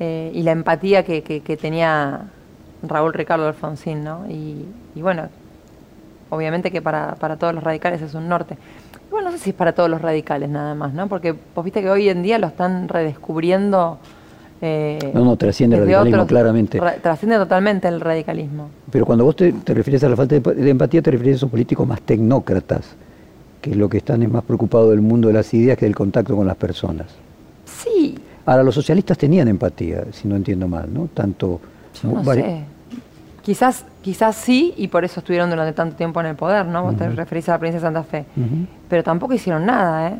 S3: eh, y la empatía que, tenía Raúl Ricardo Alfonsín, ¿no? Y, bueno, obviamente que para, para todos los radicales es un norte. Bueno, no sé si es para todos los radicales nada más, ¿no? Porque vos viste que hoy en día lo están redescubriendo.
S2: Eh, no, no, trasciende el radicalismo claramente.
S3: trasciende totalmente el radicalismo.
S2: Pero cuando vos te, refieres a la falta de, empatía, te refieres a esos políticos más tecnócratas, que lo que están es más preocupados del mundo de las ideas que del contacto con las personas.
S3: Sí.
S2: Ahora, los socialistas tenían empatía, si no entiendo mal, ¿no? Tanto...
S3: no sé. Quizás, quizás sí, y por eso estuvieron durante tanto tiempo en el poder, ¿no? Vos te referís a la provincia de Santa Fe. Pero tampoco hicieron nada, ¿eh?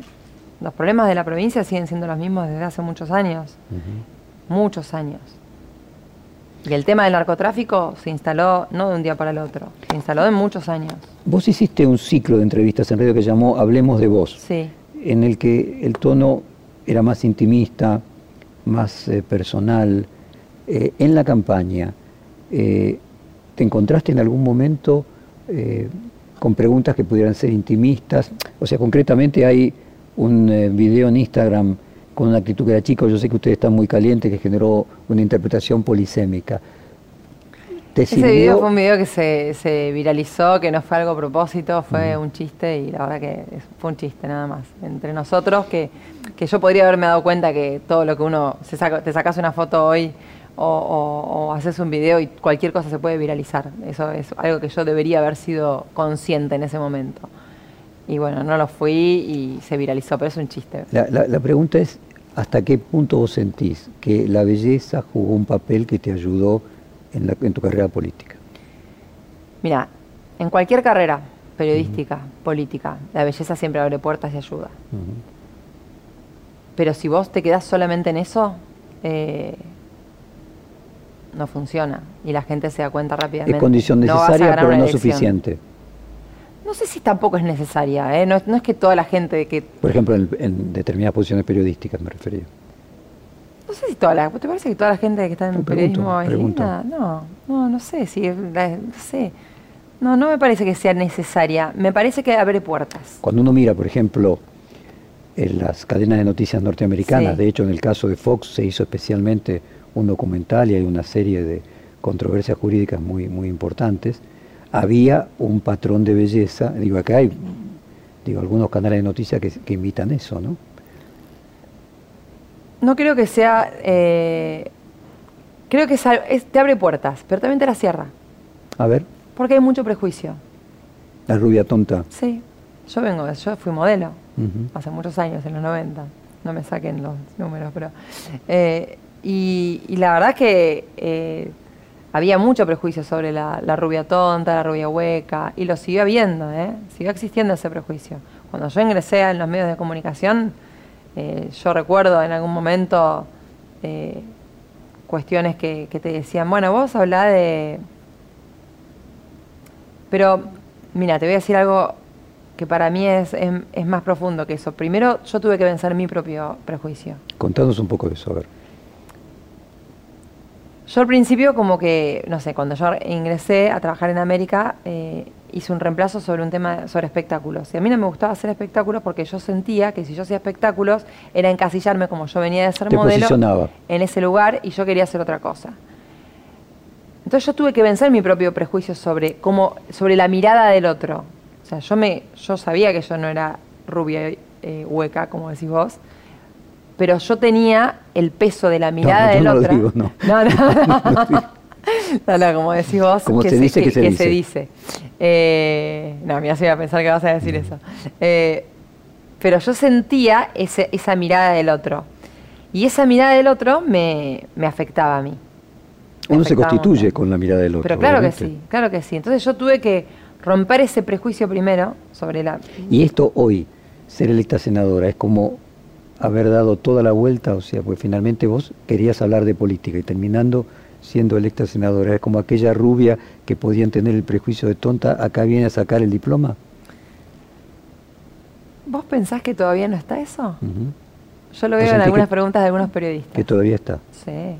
S3: Los problemas de la provincia siguen siendo los mismos desde hace muchos años. Muchos años. Y el tema del narcotráfico se instaló no de un día para el otro, se instaló en muchos años.
S2: Vos hiciste un ciclo de entrevistas en radio que llamó Hablemos de Vos,
S3: sí.
S2: en el que el tono era más intimista, más eh, personal. Eh, en la campaña, eh, ¿Te encontraste en algún momento eh, con preguntas que pudieran ser intimistas? O sea, concretamente hay un eh, video en Instagram con una actitud que era chico, yo sé que ustedes están muy calientes, que generó una interpretación polisémica.
S3: Ese video fue un video que se, viralizó, que no fue algo a propósito, fue un chiste y la verdad que fue un chiste nada más. Entre nosotros, que, yo podría haberme dado cuenta que todo lo que uno, se saca, te sacas una foto hoy o, haces un video y cualquier cosa se puede viralizar. Eso es algo que yo debería haber sido consciente en ese momento. Y bueno, no lo fui y se viralizó, pero es un chiste.
S2: La, pregunta es, ¿hasta qué punto vos sentís que la belleza jugó un papel que te ayudó en, en tu carrera política?
S3: Mira, en cualquier carrera periodística, política, la belleza siempre abre puertas y ayuda. Pero si vos te quedás solamente en eso, eh, no funciona y la gente se da cuenta rápidamente.
S2: Es condición
S3: No
S2: necesaria,
S3: ganar
S2: pero no
S3: elección.
S2: suficiente.
S3: No sé si tampoco es necesaria, ¿eh? no, no es que toda la gente que...
S2: Por ejemplo, en, en determinadas posiciones periodísticas me refería.
S3: No sé si toda la... ¿Te parece que toda la gente que está en
S2: No,
S3: periodismo es linda? No, no, no sé si... No sé. No, no me parece que sea necesaria. Me parece que abre puertas.
S2: Cuando uno mira, por ejemplo, en las cadenas de noticias norteamericanas,
S3: Sí.
S2: de hecho en el caso de Fox se hizo especialmente un documental y hay una serie de controversias jurídicas muy, muy importantes, había un patrón de belleza, digo, acá hay digo, algunos canales de noticias que, que invitan eso, ¿no?
S3: No creo que sea... eh, creo que es al- es- te abre puertas, pero también te las cierra.
S2: A ver,
S3: Porque hay mucho prejuicio.
S2: la rubia tonta.
S3: Sí. Yo vengo, yo fui modelo. Hace muchos años, en los 90. No me saquen los números, pero. eh, y, y la verdad que eh, había mucho prejuicio sobre la, rubia tonta, la rubia hueca, y lo siguió habiendo, ¿eh? Siguió existiendo ese prejuicio. Cuando yo ingresé en los medios de comunicación, eh, yo recuerdo en algún momento eh, cuestiones que, que te decían, bueno, vos hablá de. Pero, mira, te voy a decir algo que para mí es, es, es más profundo que eso. Primero, yo tuve que vencer mi propio prejuicio.
S2: Contanos un poco de eso, a ver.
S3: Yo al principio como que, no sé, cuando yo ingresé a trabajar en América, eh, hice un reemplazo sobre un tema sobre espectáculos. Y a mí no me gustaba hacer espectáculos porque yo sentía que si yo hacía espectáculos era encasillarme como yo venía de ser
S2: Te
S3: modelo
S2: posicionaba.
S3: en ese lugar y yo quería hacer otra cosa. Entonces yo tuve que vencer mi propio prejuicio sobre cómo, sobre la mirada del otro. O sea, yo me, yo sabía que yo no era rubia eh, hueca, como decís vos, pero yo tenía el peso de la mirada del otro.
S2: no.
S3: No, no. No, no, como decís vos,
S2: Como se dice que se dice.
S3: Eh, no, mira, se iba a pensar que vas a decir eso. Eh, pero yo sentía ese- esa mirada del otro. Y esa mirada del otro me, me afectaba a mí. Me
S2: Uno se constituye con la mirada del otro.
S3: Pero claro que sí, claro que sí. Entonces yo tuve que romper ese prejuicio primero sobre la...
S2: Y esto hoy, ser electa senadora, es como haber dado toda la vuelta, o sea, pues finalmente vos querías hablar de política y terminando siendo electa senadora, es como aquella rubia que podían tener el prejuicio de tonta, acá viene a sacar el diploma.
S3: ¿Vos pensás que todavía no está eso? Yo lo
S2: ¿Vos
S3: veo en algunas preguntas de algunos periodistas.
S2: Que todavía está.
S3: Sí,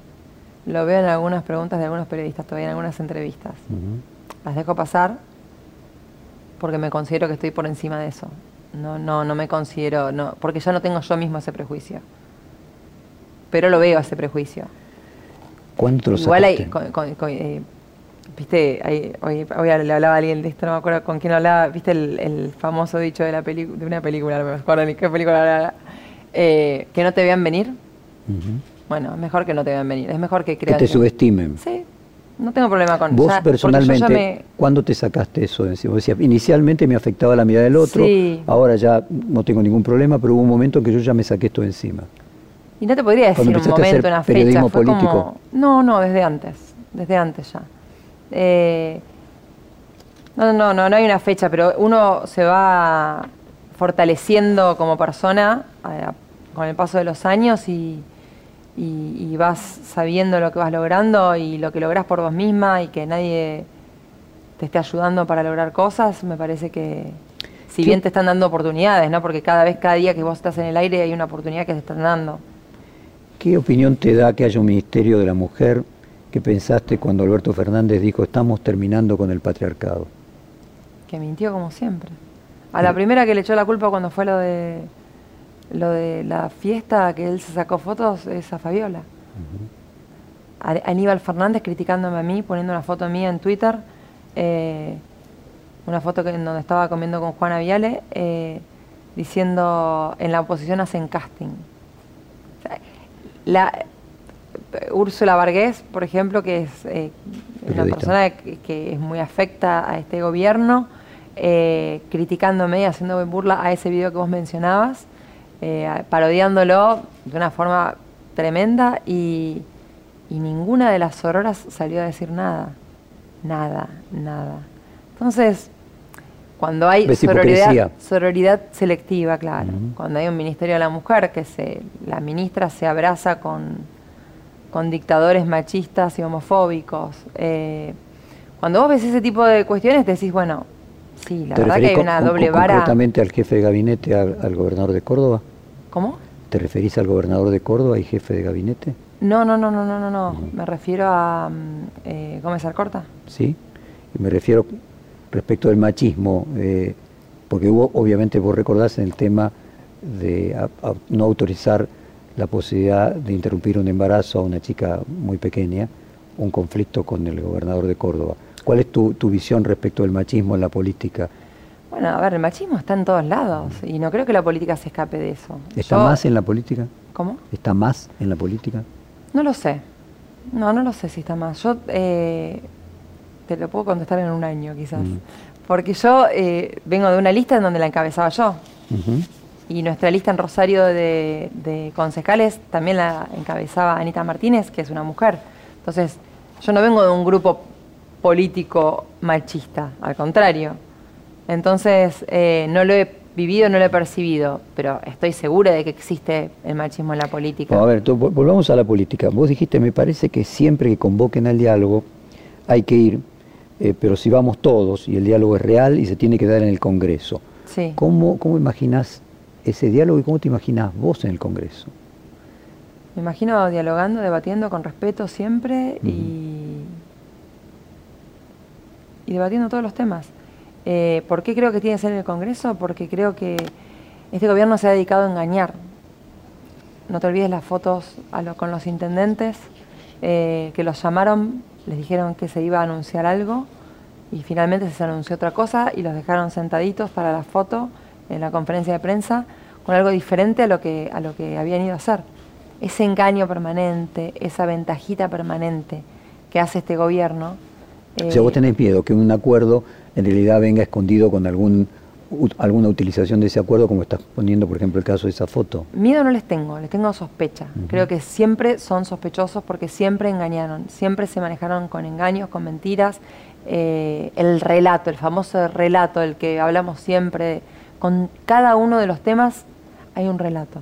S3: lo veo en algunas preguntas de algunos periodistas, todavía en algunas entrevistas. Las dejo pasar porque me considero que estoy por encima de eso. No, no, no me considero, no, porque ya no tengo yo mismo ese prejuicio. Pero lo veo ese prejuicio.
S2: ¿Cuándo te lo
S3: Igual hay,
S2: sacaste?
S3: con- con- con- eh, viste, hay- hoy, hoy le hablaba a alguien de esto, no me acuerdo con quién hablaba, viste el, el famoso dicho de la peli, de una película, no me acuerdo ni qué película era, eh, que no te vean venir. Bueno, es mejor que no te vean venir, es mejor que
S2: Que
S3: crean.
S2: te subestimen.
S3: Sí, no tengo problema con
S2: Vos personalmente,
S3: me-
S2: ¿cuándo te sacaste eso? Vos decías, inicialmente me afectaba la mirada del otro,
S3: Sí.
S2: ahora ya no tengo ningún problema, pero hubo un momento en que yo ya me saqué esto de encima.
S3: Y no te podría decir un momento, una fecha.
S2: periodismo
S3: Fue
S2: político.
S3: como, no, no, desde antes. Desde antes ya. Eh, no, no, no, no hay una fecha, pero uno se va fortaleciendo como persona eh, con el paso de los años y, y- y vas sabiendo lo que vas logrando y lo que lográs por vos misma y que nadie te esté ayudando para lograr cosas, me parece que si
S2: ¿Qué-
S3: bien te están dando oportunidades, ¿no? Porque cada vez, cada día que vos estás en el aire hay una oportunidad que te están dando.
S2: ¿Qué opinión te da que haya un Ministerio de la Mujer que pensaste cuando Alberto Fernández dijo estamos terminando con el patriarcado?
S3: Que mintió como siempre. A la primera que le echó la culpa cuando fue lo de lo de la fiesta que él se sacó fotos es a Fabiola. A- Aníbal Fernández criticándome a mí, poniendo una foto mía en Twitter, eh, una foto que, en donde estaba comiendo con Juana Viale, eh, diciendo en la oposición hacen casting. O sea, la, Úrsula Vargés, por ejemplo, que es eh, una persona que, que es muy afecta a este gobierno, eh, criticándome y haciendo burla a ese video que vos mencionabas, eh, parodiándolo de una forma tremenda y, y ninguna de las sororas salió a decir nada. Nada, nada. Entonces, cuando hay sororidad, sororidad selectiva, claro, cuando hay un Ministerio de la Mujer que se, la ministra se abraza con con dictadores machistas y homofóbicos. Eh, cuando vos ves ese tipo de cuestiones, decís, bueno, sí, la verdad que hay una doble vara.
S2: ¿Concretamente al jefe de gabinete, al, gobernador de Córdoba?
S3: ¿Cómo?
S2: ¿Te referís al gobernador de Córdoba y jefe de gabinete?
S3: No, no, no, no, no, no, no. Me refiero a mm, eh, Gómez Alcorta.
S2: Sí, me refiero respecto del machismo, eh, porque hubo, obviamente, vos recordás en el tema de no autorizar la posibilidad de interrumpir un embarazo a una chica muy pequeña, un conflicto con el gobernador de Córdoba. ¿Cuál es tu, visión respecto del machismo en la política?
S3: Bueno, a ver, el machismo está en todos lados y no creo que la política se escape de eso.
S2: ¿Está más en la política?
S3: ¿Cómo?
S2: ¿Está más en la política?
S3: No lo sé. No, no lo sé si está más. Yo eh, te lo puedo contestar en un año quizás. Mm. Porque yo eh, vengo de una lista en donde la encabezaba yo y nuestra lista en Rosario de, concejales también la encabezaba Anita Martínez, que es una mujer. Entonces, yo no vengo de un grupo político machista, al contrario. Entonces, eh, no lo he vivido, no lo he percibido, pero estoy segura de que existe el machismo en la política.
S2: a ver, volvamos a la política. Vos dijiste, me parece que siempre que convoquen al diálogo hay que ir, eh, pero si vamos todos y el diálogo es real y se tiene que dar en el Congreso.
S3: Sí.
S2: ¿Cómo, cómo imaginás ese diálogo y cómo te imaginas vos en el Congreso?
S3: Me imagino dialogando, debatiendo con respeto siempre y, y debatiendo todos los temas. Eh, ¿Por qué creo que tiene que ser el Congreso? Porque creo que este gobierno se ha dedicado a engañar. No te olvides las fotos con los intendentes eh, que los llamaron, les dijeron que se iba a anunciar algo y finalmente se anunció otra cosa y los dejaron sentaditos para la foto en la conferencia de prensa con algo diferente a lo que, a lo que habían ido a hacer. Ese engaño permanente, esa ventajita permanente que hace este gobierno.
S2: O sea, vos eh, tenés miedo que un acuerdo en realidad venga escondido con algún alguna utilización de ese acuerdo, como estás poniendo, por ejemplo, el caso de esa foto?
S3: Miedo no les tengo, les tengo sospecha. Creo que siempre son sospechosos porque siempre engañaron, siempre se manejaron con engaños, con mentiras. Eh, el relato, el famoso relato, el que hablamos siempre con cada uno de los temas hay un relato.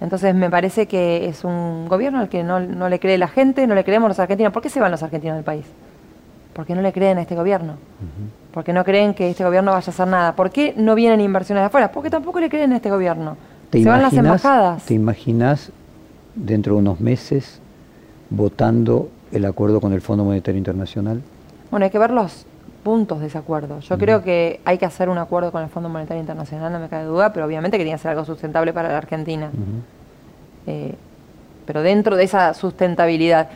S3: Entonces me parece que es un gobierno al que no, le cree la gente, no le creemos los argentinos. ¿Por qué se van los argentinos del país? Porque no le creen a este gobierno. Porque no creen que este gobierno vaya a hacer nada. ¿Por qué no vienen inversiones de afuera? Porque tampoco le creen a este gobierno. se van las embajadas.
S2: ¿Te imaginas dentro de unos meses votando el acuerdo con el Fondo Monetario Internacional?
S3: Bueno, hay que verlos puntos de ese acuerdo. Yo creo que hay que hacer un acuerdo con el Fondo Monetario Internacional, no me cabe duda, pero obviamente que tiene que ser algo sustentable para la Argentina. Eh, pero dentro de esa sustentabilidad,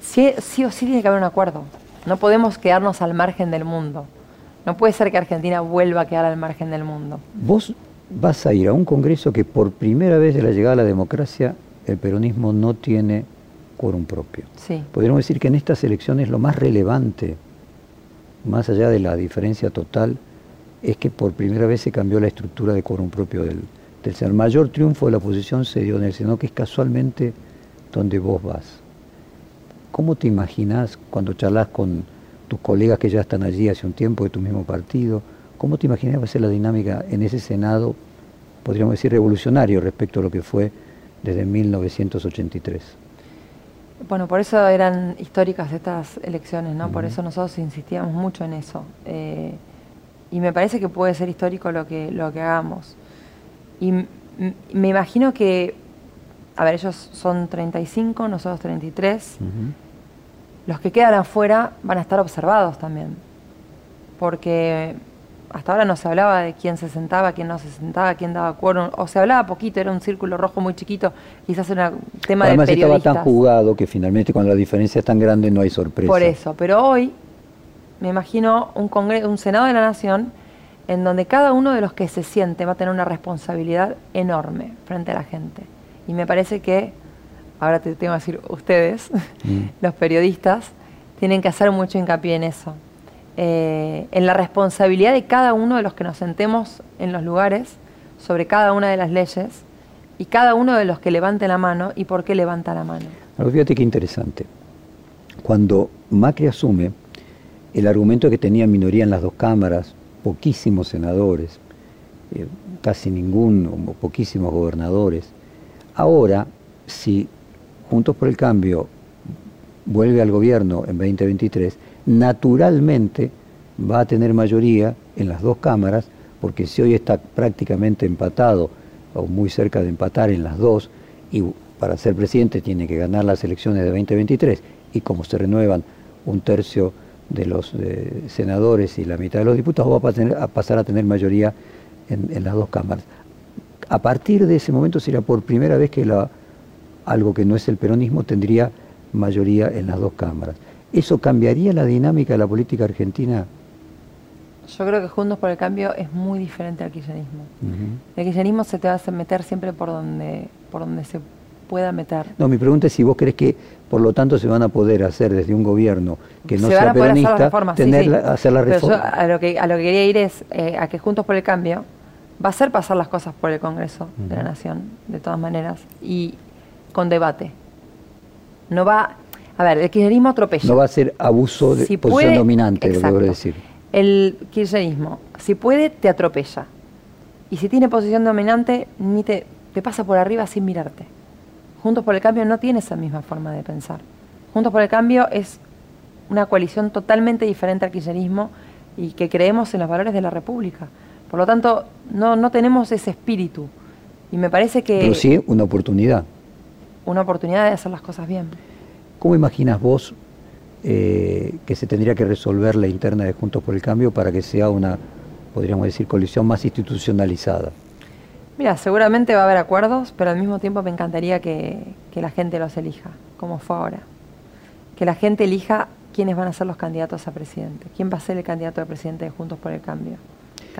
S3: sí, sí o sí tiene que haber un acuerdo. No podemos quedarnos al margen del mundo. No puede ser que Argentina vuelva a quedar al margen del mundo.
S2: Vos vas a ir a un congreso que por primera vez de la llegada a la democracia el peronismo no tiene quórum propio.
S3: Sí.
S2: Podríamos decir que en estas elecciones lo más relevante más allá de la diferencia total, es que por primera vez se cambió la estructura de quórum propio del, del Senado. El mayor triunfo de la oposición se dio en el Senado, que es casualmente donde vos vas. ¿Cómo te imaginas cuando charlas con tus colegas que ya están allí hace un tiempo de tu mismo partido? ¿Cómo te imaginas va a ser la dinámica en ese Senado, podríamos decir, revolucionario respecto a lo que fue desde 1983?
S3: Bueno, por eso eran históricas estas elecciones, ¿no? Por eso nosotros insistíamos mucho en eso. Eh, y me parece que puede ser histórico lo que, lo que hagamos. Y me imagino que, a ver, ellos son 35, nosotros 33. Los que quedan afuera van a estar observados también. Porque hasta ahora no se hablaba de quién se sentaba, quién no se sentaba, quién daba quórum, o se hablaba poquito, era un círculo rojo muy chiquito, quizás era un tema
S2: de
S3: periodistas.
S2: estaba tan jugado que finalmente cuando la diferencia es tan grande no hay sorpresa.
S3: Por eso, pero hoy me imagino un, congreso, un Senado de la Nación en donde cada uno de los que se siente va a tener una responsabilidad enorme frente a la gente. Y me parece que, ahora te tengo que decir ustedes, mm. los periodistas, tienen que hacer mucho hincapié en eso eh, en la responsabilidad de cada uno de los que nos sentemos en los lugares sobre cada una de las leyes y cada uno de los que levante la mano y por qué levanta la mano.
S2: fíjate qué interesante. Cuando Macri asume, el argumento que tenía minoría en las dos cámaras, poquísimos senadores, eh, casi ningún o poquísimos gobernadores, ahora si Juntos por el Cambio vuelve al gobierno en 2023, naturalmente va a tener mayoría en las dos cámaras, porque si hoy está prácticamente empatado o muy cerca de empatar en las dos, y para ser presidente tiene que ganar las elecciones de 2023, y como se renuevan un tercio de los eh, senadores y la mitad de los diputados, va a, pasar a tener mayoría en, las dos cámaras. A partir de ese momento sería por primera vez que la, algo que no es el peronismo tendría mayoría en las dos cámaras. ¿Eso cambiaría la dinámica de la política argentina?
S3: Yo creo que Juntos por el Cambio es muy diferente al kirchnerismo. El kirchnerismo se te va a meter siempre por donde, por donde se pueda meter.
S2: No, mi pregunta es si vos crees que, por lo tanto, se van a poder hacer desde un gobierno que no sea peronista, tener hacer la reforma.
S3: a, lo que, a lo que quería ir es eh, a que Juntos por el Cambio va a hacer pasar las cosas por el Congreso de la Nación, de todas maneras, y con debate. No va, a ver, el kirchnerismo atropella.
S2: No va a ser abuso de posición dominante, lo que decir.
S3: El kirchnerismo, si puede, te atropella. Y si tiene posición dominante, ni te, te pasa por arriba sin mirarte. Juntos por el Cambio no tiene esa misma forma de pensar. Juntos por el Cambio es una coalición totalmente diferente al kirchnerismo y que creemos en los valores de la República. Por lo tanto, no, no tenemos ese espíritu. Y me parece que...
S2: Pero sí una oportunidad
S3: una oportunidad de hacer las cosas bien.
S2: ¿Cómo imaginas vos eh, que se tendría que resolver la interna de Juntos por el Cambio para que sea una, podríamos decir, coalición más institucionalizada?
S3: Mira, seguramente va a haber acuerdos, pero al mismo tiempo me encantaría que, la gente los elija, como fue ahora. Que la gente elija quiénes van a ser los candidatos a presidente, quién va a ser el candidato a presidente de Juntos por el Cambio.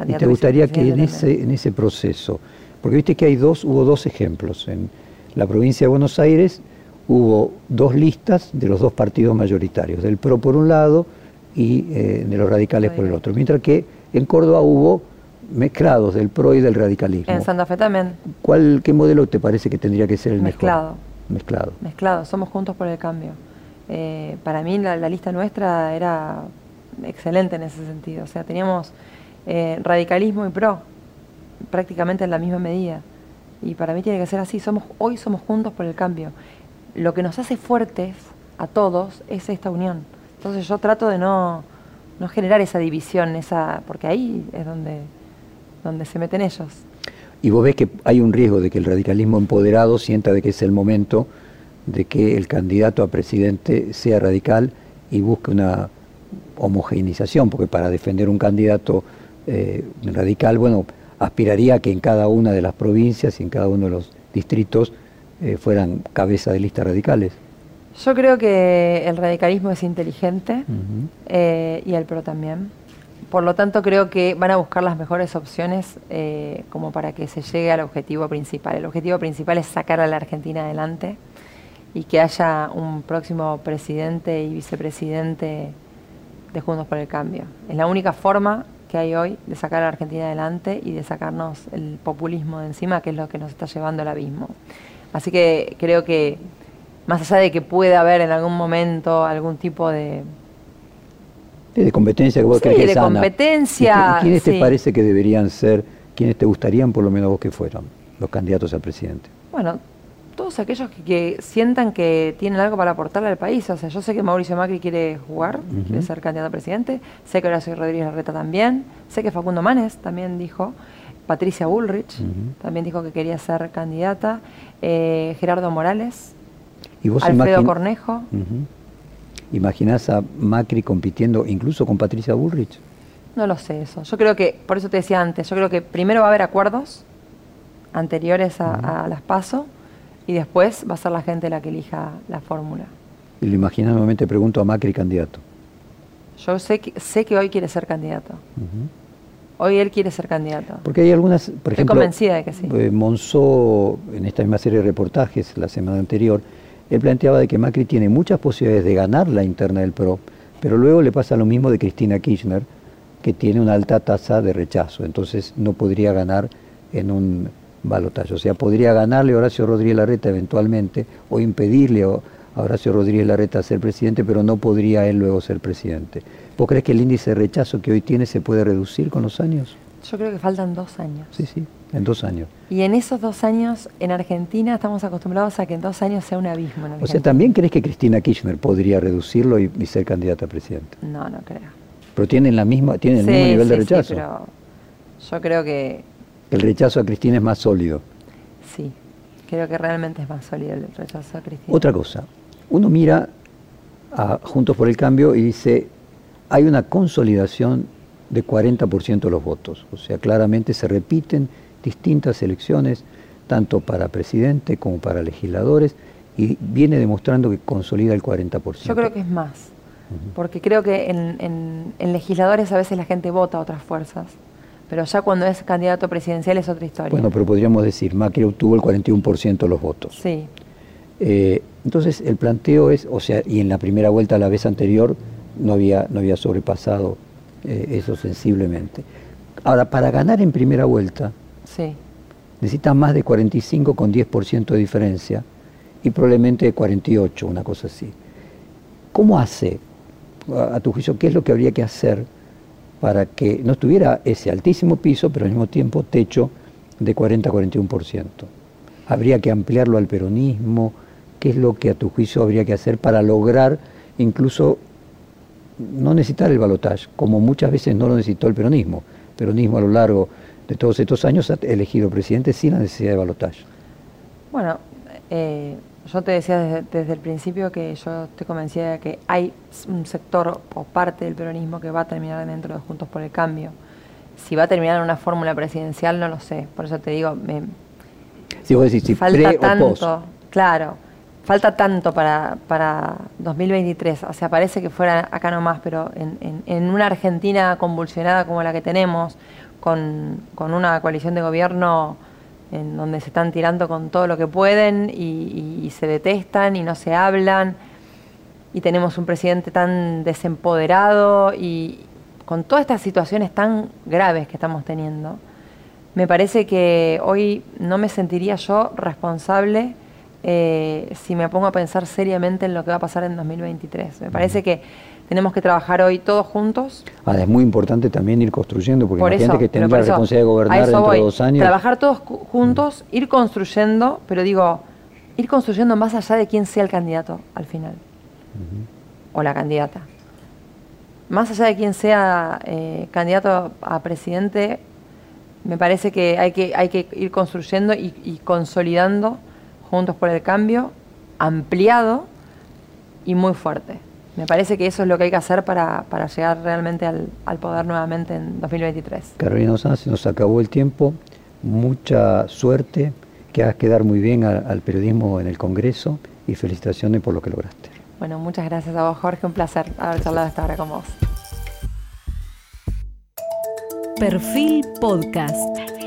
S2: ¿Y te gustaría que en ese, en ese proceso, porque viste que hay dos, hubo dos ejemplos en, la provincia de Buenos Aires hubo dos listas de los dos partidos mayoritarios, del PRO por un lado y eh, de los radicales por el otro, mientras que en Córdoba hubo mezclados del PRO y del radicalismo.
S3: En Santa Fe también.
S2: ¿Cuál, ¿Qué modelo te parece que tendría que ser el
S3: mezclado?
S2: Mezclado.
S3: Mezclado, somos juntos por el cambio. Eh, para mí la, lista nuestra era excelente en ese sentido, o sea, teníamos eh, radicalismo y PRO prácticamente en la misma medida. Y para mí tiene que ser así. Somos, hoy somos juntos por el cambio. Lo que nos hace fuertes a todos es esta unión. Entonces yo trato de no, no generar esa división, esa, porque ahí es donde, donde se meten ellos.
S2: Y vos ves que hay un riesgo de que el radicalismo empoderado sienta de que es el momento de que el candidato a presidente sea radical y busque una homogeneización, porque para defender un candidato eh, radical, bueno, aspiraría a que en cada una de las provincias y en cada uno de los distritos eh, fueran cabeza de listas radicales.
S3: Yo creo que el radicalismo es inteligente eh, y el PRO también. Por lo tanto, creo que van a buscar las mejores opciones eh, como para que se llegue al objetivo principal. El objetivo principal es sacar a la Argentina adelante y que haya un próximo presidente y vicepresidente de Juntos por el Cambio. Es la única forma que hay hoy de sacar a la Argentina adelante y de sacarnos el populismo de encima, que es lo que nos está llevando al abismo. Así que creo que, más allá de que pueda haber en algún momento algún tipo de...
S2: De competencia que vos
S3: sí, de competencia.
S2: ¿Quiénes te parece que deberían ser, quiénes te gustarían por lo menos vos que fueran los candidatos al presidente?
S3: Bueno, todos aquellos que, sientan que tienen algo para aportarle al país. O sea, yo sé que Mauricio Macri quiere jugar, quiere ser candidato a presidente, sé que Horacio Rodríguez Larreta también, sé que Facundo Manes también dijo, Patricia Bullrich también dijo que quería ser candidata, eh, Gerardo Morales, Alfredo Cornejo.
S2: ¿Imaginás a Macri compitiendo incluso con Patricia Bullrich?
S3: No lo sé eso. Yo creo que, por eso te decía antes, yo creo que primero va a haber acuerdos anteriores a, a las PASO y después va a ser la gente la que elija la fórmula.
S2: Y lo imaginas, nuevamente pregunto a Macri candidato.
S3: Yo sé que, sé que hoy quiere ser candidato. Hoy él quiere ser candidato.
S2: Porque hay algunas, por
S3: Estoy convencida de que sí.
S2: Eh, Monzó, en esta misma serie de reportajes la semana anterior, él planteaba de que Macri tiene muchas posibilidades de ganar la interna del PRO, pero luego le pasa lo mismo de Cristina Kirchner, que tiene una alta tasa de rechazo, entonces no podría ganar en un balotaje. O sea, podría ganarle a Horacio Rodríguez Larreta eventualmente o impedirle a Horacio Rodríguez Larreta ser presidente, pero no podría él luego ser presidente. ¿Vos crees que el índice de rechazo que hoy tiene se puede reducir con los años?
S3: Yo creo que faltan dos años.
S2: Sí, sí. En dos años.
S3: Y en esos dos años, en Argentina, estamos acostumbrados a que en dos años sea un abismo.
S2: o sea, ¿también crees que Cristina Kirchner podría reducirlo y, ser candidata a presidente?
S3: No, no creo.
S2: Pero tienen, la misma, tienen el mismo nivel de rechazo. Sí, pero
S3: yo creo que...
S2: El rechazo a Cristina es más sólido.
S3: Sí, creo que realmente es más sólido el rechazo a Cristina.
S2: Otra cosa, uno mira a Juntos por el Cambio y dice, hay una consolidación de 40% de los votos. O sea, claramente se repiten distintas elecciones, tanto para presidente como para legisladores, y viene demostrando que consolida el 40%.
S3: Yo creo que es más, porque creo que en, legisladores a veces la gente vota a otras fuerzas, pero ya cuando es candidato presidencial es otra historia.
S2: Bueno, pero podríamos decir, Macri obtuvo el 41% de los votos.
S3: Sí.
S2: Eh, entonces el planteo es, o sea, y en la primera vuelta la vez anterior no había, no había sobrepasado eh, eso sensiblemente. Ahora, para ganar en primera vuelta,
S3: sí.
S2: necesita más de 45 con 10% de diferencia y probablemente 48, una cosa así. ¿Cómo hace, a, tu juicio, qué es lo que habría que hacer para que no estuviera ese altísimo piso, pero al mismo tiempo techo de 40-41%? ¿Habría que ampliarlo al peronismo? ¿Qué es lo que a tu juicio habría que hacer para lograr incluso no necesitar el balotaje, como muchas veces no lo necesitó el peronismo? El peronismo a lo largo de todos estos años ha elegido presidente sin la necesidad de balotaje.
S3: Bueno, eh, yo te decía desde, el principio que yo estoy convencida de que hay un sector o parte del peronismo que va a terminar dentro de Juntos por el Cambio. Si va a terminar en una fórmula presidencial, no lo sé. Por eso te digo, me,
S2: si vos decís, si falta
S3: tanto, claro, falta tanto para, para 2023. O sea, parece que fuera acá nomás, pero en, en, una Argentina convulsionada como la que tenemos, con, con, una coalición de gobierno en donde se están tirando con todo lo que pueden y, se detestan y no se hablan, y tenemos un presidente tan desempoderado y con todas estas situaciones tan graves que estamos teniendo, me parece que hoy no me sentiría yo responsable eh, si me pongo a pensar seriamente en lo que va a pasar en 2023. Me parece que tenemos que trabajar hoy todos juntos.
S2: Ah, es muy importante también ir construyendo, porque la gente que tiene la responsabilidad de gobernar dentro de dos años.
S3: Trabajar todos juntos, ir construyendo, pero digo, ir construyendo más allá de quién sea el candidato al final, o la candidata. Más allá de quién sea eh, candidato a presidente, me parece que hay que, hay que ir construyendo y consolidando Juntos por el Cambio, ampliado y muy fuerte. Me parece que eso es lo que hay que hacer para, llegar realmente al, poder nuevamente en 2023.
S2: Carolina Osana, se nos acabó el tiempo. Mucha suerte, que hagas quedar muy bien al periodismo en el Congreso y felicitaciones por lo que lograste.
S3: Bueno, muchas gracias a vos, Jorge. Un placer haber charlado esta hora con vos.
S1: Perfil Podcast.